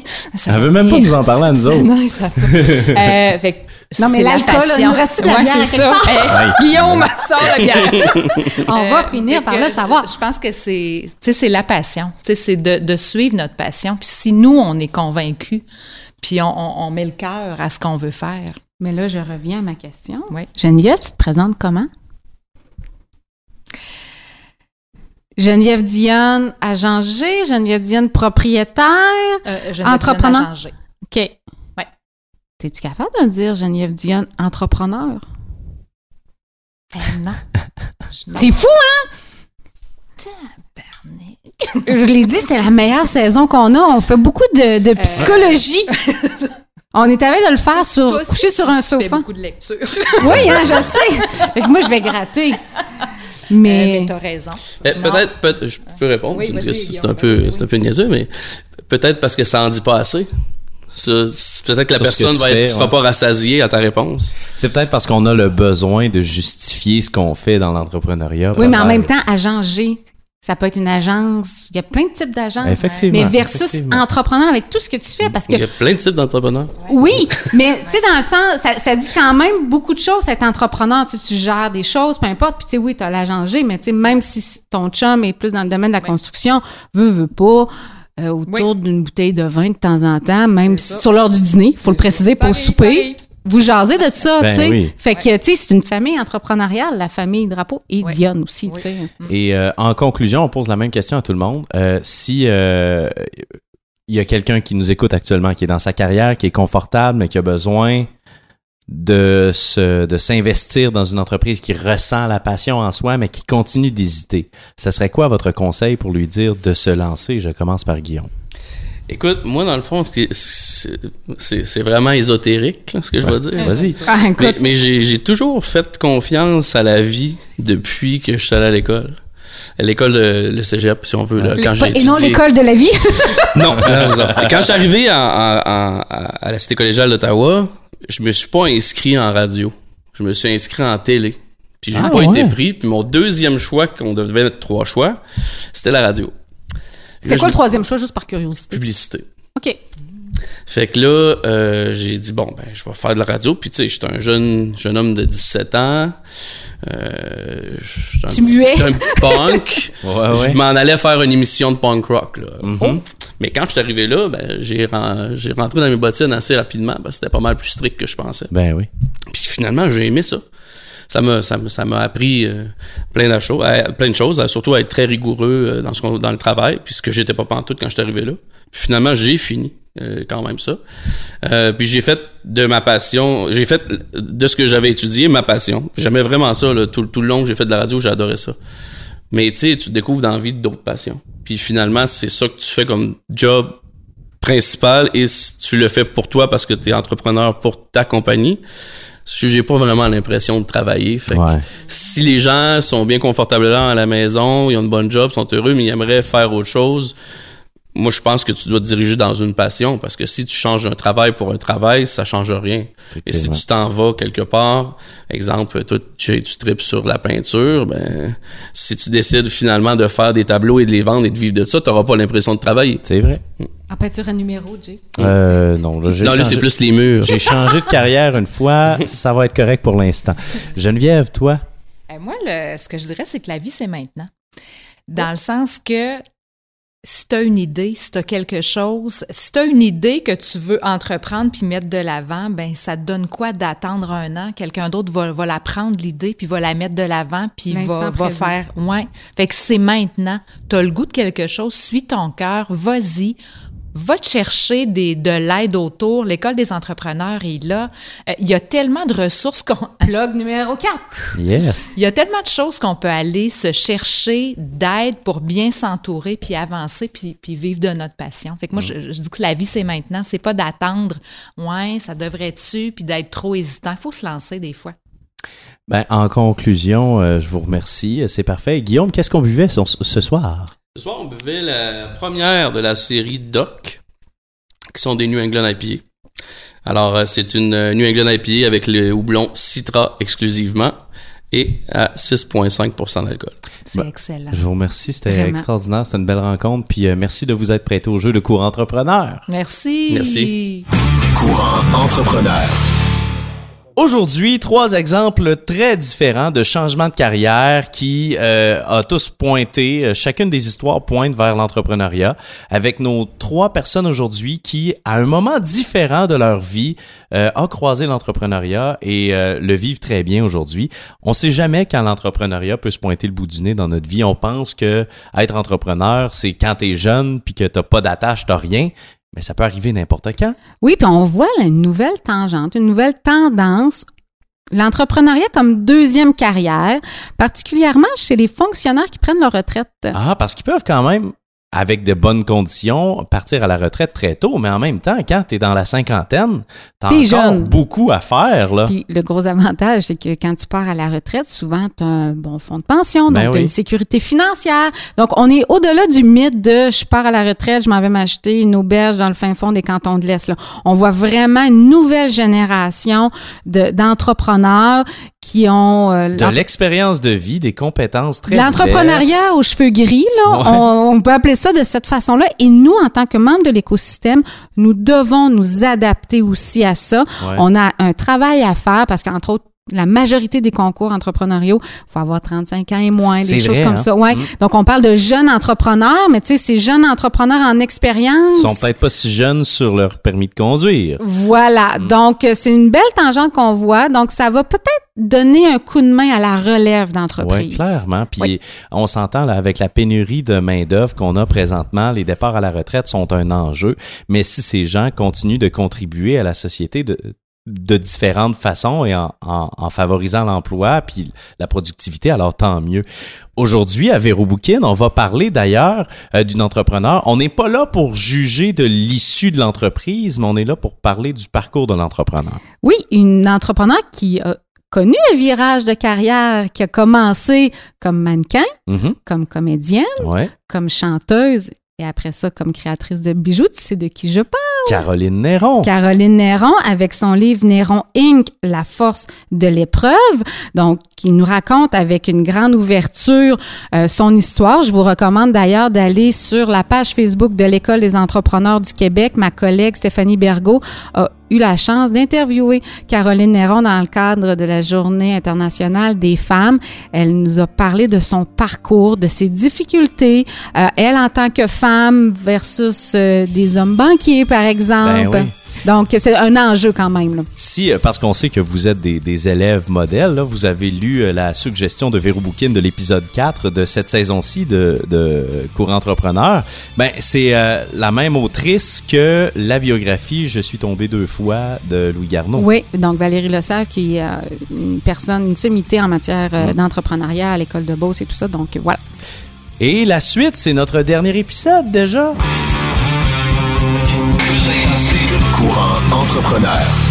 Ça Elle veut même pas nous en parler à nous autres. non, ça. Euh, fait que Non, mais l'alcool, passion. il nous reste de la Ouais, bière à c'est quelque ça. part? Hey, Guillaume, sort la bière. On va Euh, finir par le savoir. Je pense que c'est, tu sais, c'est la passion. Tu sais, c'est de, de suivre notre passion. Puis si nous, on est convaincus, puis on, on- on met le cœur à ce qu'on veut faire. Mais là, je reviens à ma question. Oui. Geneviève, tu te présentes comment? Geneviève Dionne, agent G, Geneviève Dionne, propriétaire. Euh, je Entrepreneur. OK. Ouais. T'es-tu capable de dire Geneviève Dionne, entrepreneur? Eh non. C'est fou, hein? Je l'ai dit, c'est la meilleure saison qu'on a. On fait beaucoup de, de psychologie. On est allé de le faire sur, Toi coucher sur un tu fais sofa. beaucoup de lecture. Oui, hein, je sais. Fait que moi, je vais gratter. Mais, Mais, mais t'as raison. Peut-être, peut je peux répondre. Oui, c'est un peu, c'est un peu niaiseux, mais peut-être parce que ça en dit pas assez. Peut-être que la que personne fais, être, sera ouais. pas rassasiée à ta réponse. C'est peut-être parce qu'on a le besoin de justifier ce qu'on fait dans l'entrepreneuriat. oui, mais en même temps, agent G, ça peut être une agence. Il y a plein de types d'agences. Effectivement, Mais versus effectivement. entrepreneur avec tout ce que tu fais. Parce que Il y a plein de types d'entrepreneurs. Oui, mais tu sais, dans le sens, ça, ça dit quand même beaucoup de choses, être entrepreneur. Tu sais, tu gères des choses, peu importe. Puis tu sais, oui, tu as l'agent G, mais tu sais, même si ton chum est plus dans le domaine de la construction, veut, veut pas, euh, autour d'une bouteille de vin de temps en temps, même si- sur l'heure du dîner, il faut le préciser, pour Ça le arrive, souper. Vous jasez de ça, Ben tu sais. oui. Fait que, tu sais, c'est une famille entrepreneuriale, la famille Drapeau et Ouais. Dionne aussi, tu sais. Et euh, en conclusion, on pose la même question à tout le monde. Euh, si euh, il y a quelqu'un qui nous écoute actuellement, qui est dans sa carrière, qui est confortable, mais qui a besoin de se, de s'investir dans une entreprise qui ressent la passion en soi, mais qui continue d'hésiter, ça serait quoi votre conseil pour lui dire de se lancer? Je commence par Guillaume. Écoute, moi, dans le fond, c'est- vraiment ésotérique, là, ce que je vais dire. Vas-y. Ah, Mais, écoute, mais j'ai toujours fait confiance à la vie depuis que je suis allé à l'école. À l'école, de le cégep, si on veut, là, quand j'ai et non étudié. l'école de la vie. Non, Quand je suis arrivé en- en- en- à la Cité collégiale d'Ottawa, je me suis pas inscrit en radio. Je me suis inscrit en télé. Puis j'ai Ah, pas été pris. Puis mon deuxième choix, qu'on devait être trois choix, c'était la radio. C'est quoi le troisième choix, juste par curiosité? Publicité. OK. Fait que là, euh, j'ai dit, bon, ben, je vais faire de la radio. Puis, tu sais, j'étais un jeune, jeune homme de 17 ans. Euh, j'étais un Tu petit- muais. J'étais un petit punk. Ouais, ouais. Je m'en allais faire une émission de punk rock. Là. Mhm. Oh. Mais quand je suis arrivé là, ben, j'ai, ren- j'ai rentré dans mes bottines assez rapidement. parce que c'était pas mal plus strict que je pensais. Ben oui. Puis finalement, j'ai aimé ça. Ça m'a, ça appris euh, plein, de choses, euh, plein de choses, euh, surtout à être très rigoureux euh, dans, ce dans le travail, puisque j'étais pas pantoute quand je suis arrivé là. Puis finalement, j'ai fini euh, quand même ça. Euh, puis j'ai fait de ma passion, j'ai fait de ce que j'avais étudié ma passion. J'aimais vraiment ça, tout, tout le long que j'ai fait de la radio, adoré ça. Mais tu sais, tu découvres dans la vie d'autres passions. Puis finalement, c'est ça que tu fais comme job principal et tu le fais pour toi parce que tu es entrepreneur pour ta compagnie, j'ai pas vraiment l'impression de travailler. Fait que Ouais. si les gens sont bien confortables là à la maison, ils ont une bonne job, sont heureux, mais ils aimeraient faire autre chose, moi je pense que tu dois te diriger dans une passion parce que si tu changes un travail pour un travail, ça change rien. Et si tu t'en vas quelque part, exemple, toi tu, tu tripes sur la peinture, ben si tu décides finalement de faire des tableaux et de les vendre et de vivre de ça, tu n'auras pas l'impression de travailler. C'est vrai. En peinture à numéro, Jay. Euh, non, là, Non, changé- c'est plus les murs. J'ai changé de carrière une fois, ça va être correct pour l'instant. Geneviève, toi? Euh, moi, le- ce que je dirais, c'est que la vie, c'est maintenant. Dans le sens que si tu as une idée, si tu as quelque chose, si tu as une idée que tu veux entreprendre puis mettre de l'avant, ben ça te donne quoi d'attendre un an? Quelqu'un d'autre va, va la prendre, l'idée, puis va la mettre de l'avant, puis va, faire. Ouais. Fait que c'est maintenant. Tu as le goût de quelque chose, suis ton cœur, vas-y. Va te chercher des, de l'aide autour. L'École des entrepreneurs est là. Euh, Il y a tellement de ressources qu'on. Plug numéro 4. Yes. Il y a tellement de choses qu'on peut aller se chercher d'aide pour bien s'entourer, puis avancer, puis, puis vivre de notre passion. Fait que moi, je, je dis que la vie, c'est maintenant. C'est pas d'attendre, ouais, ça devrait-tu, puis d'être trop hésitant. Il faut se lancer des fois. Ben, en conclusion, euh, je vous remercie. C'est parfait. Guillaume, qu'est-ce qu'on buvait ce, ce soir? Ce soir, on buvait la première de la série Doc, qui sont des New England IPA. Alors, euh, c'est une euh, New England IPA avec le houblon Citra exclusivement et à 6,5% d'alcool. C'est Ben, excellent. Je vous remercie. C'était extraordinaire. C'était une belle rencontre. Puis euh, merci de vous être prêté au jeu de cours entrepreneur. Merci. Merci. Courant entrepreneur. Aujourd'hui, trois exemples très différents de changements de carrière qui euh, a tous pointé, euh, chacune des histoires pointe vers l'entrepreneuriat, avec nos trois personnes aujourd'hui qui, à un moment différent de leur vie, euh, a croisé l'entrepreneuriat et euh, le vivent très bien aujourd'hui. On sait jamais quand l'entrepreneuriat peut se pointer le bout du nez dans notre vie. On pense que être entrepreneur, c'est quand t'es jeune puis que t'as pas d'attache, t'as rien. Mais ça peut arriver n'importe quand. Oui, puis on voit là, une nouvelle tangente, une nouvelle tendance. L'entrepreneuriat comme deuxième carrière, particulièrement chez les fonctionnaires qui prennent leur retraite. Ah, parce qu'ils peuvent quand même, avec de bonnes conditions, partir à la retraite très tôt, mais en même temps, quand tu es dans la cinquantaine, t'as T'es encore jeune. beaucoup à faire, là. Puis le gros avantage, c'est que quand tu pars à la retraite, souvent, tu as un bon fonds de pension, donc Ben tu as oui. une sécurité financière. Donc, on est au-delà du mythe de je pars à la retraite, je m'en vais m'acheter une auberge dans le fin fond des cantons de l'Est. On voit vraiment une nouvelle génération de- d'entrepreneurs qui ont euh, de l'expérience de vie, des compétences très L'entrepreneuriat aux cheveux gris, là, Ouais. on, on peut appeler ça de cette façon-là. Et nous, en tant que membres de l'écosystème, nous devons nous adapter aussi à ça. Ouais. On a un travail à faire parce qu'entre autres, la majorité des concours entrepreneuriaux, il faut avoir 35 ans et moins, des choses vrai, comme hein? ça. Ouais. Mm. Donc, on parle de jeunes entrepreneurs, mais tu sais, ces jeunes entrepreneurs en expérience. Ils sont peut-être pas si jeunes sur leur permis de conduire. Voilà. Mm. Donc, euh, c'est une belle tangente qu'on voit. Donc, ça va peut-être donner un coup de main à la relève Oui, d'entreprise. clairement. Puis Oui. on s'entend là avec la pénurie de main-d'œuvre qu'on a présentement, les départs à la retraite sont un enjeu. Mais si ces gens continuent de contribuer à la société de de différentes façons et en, en- en favorisant l'emploi puis la productivité, alors tant mieux. Aujourd'hui, à Véro Bouquin, on va parler d'ailleurs euh, d'une entrepreneur. On n'est pas là pour juger de l'issue de l'entreprise, mais on est là pour parler du parcours de l'entrepreneur. Oui, une entrepreneur qui a connu un virage de carrière, qui a commencé comme mannequin, Mhm. comme comédienne, Ouais. comme chanteuse et après ça comme créatrice de bijoux. Tu sais de qui je parle? Caroline Néron. Caroline Néron avec son livre Néron Inc. La force de l'épreuve, donc qui nous raconte avec une grande ouverture euh, son histoire. Je vous recommande d'ailleurs d'aller sur la page Facebook de l'École des entrepreneurs du Québec. Ma collègue Stéphanie Bergot a eu la chance d'interviewer Caroline Néron dans le cadre de la Journée internationale des femmes. Elle nous a parlé de son parcours, de ses difficultés, euh, elle en tant que femme versus euh, des hommes banquiers, par exemple. Ben oui. Donc, c'est un enjeu quand même. là. Si, euh, parce qu'on sait que vous êtes des, des élèves modèles, là, vous avez lu euh, la suggestion de Vérou Bouquin de l'épisode 4 de cette saison-ci de, de Cours Entrepreneur, ben, c'est euh, la même autrice que la biographie Je suis tombé deux fois de Louis Garneau. Oui, donc Valérie Lesage, qui est euh, une personne, une sommité en matière euh, Mm. d'entrepreneuriat à l'école de Beauce et tout ça. Donc, voilà. Et la suite, c'est notre dernier épisode déjà. Entrepreneur.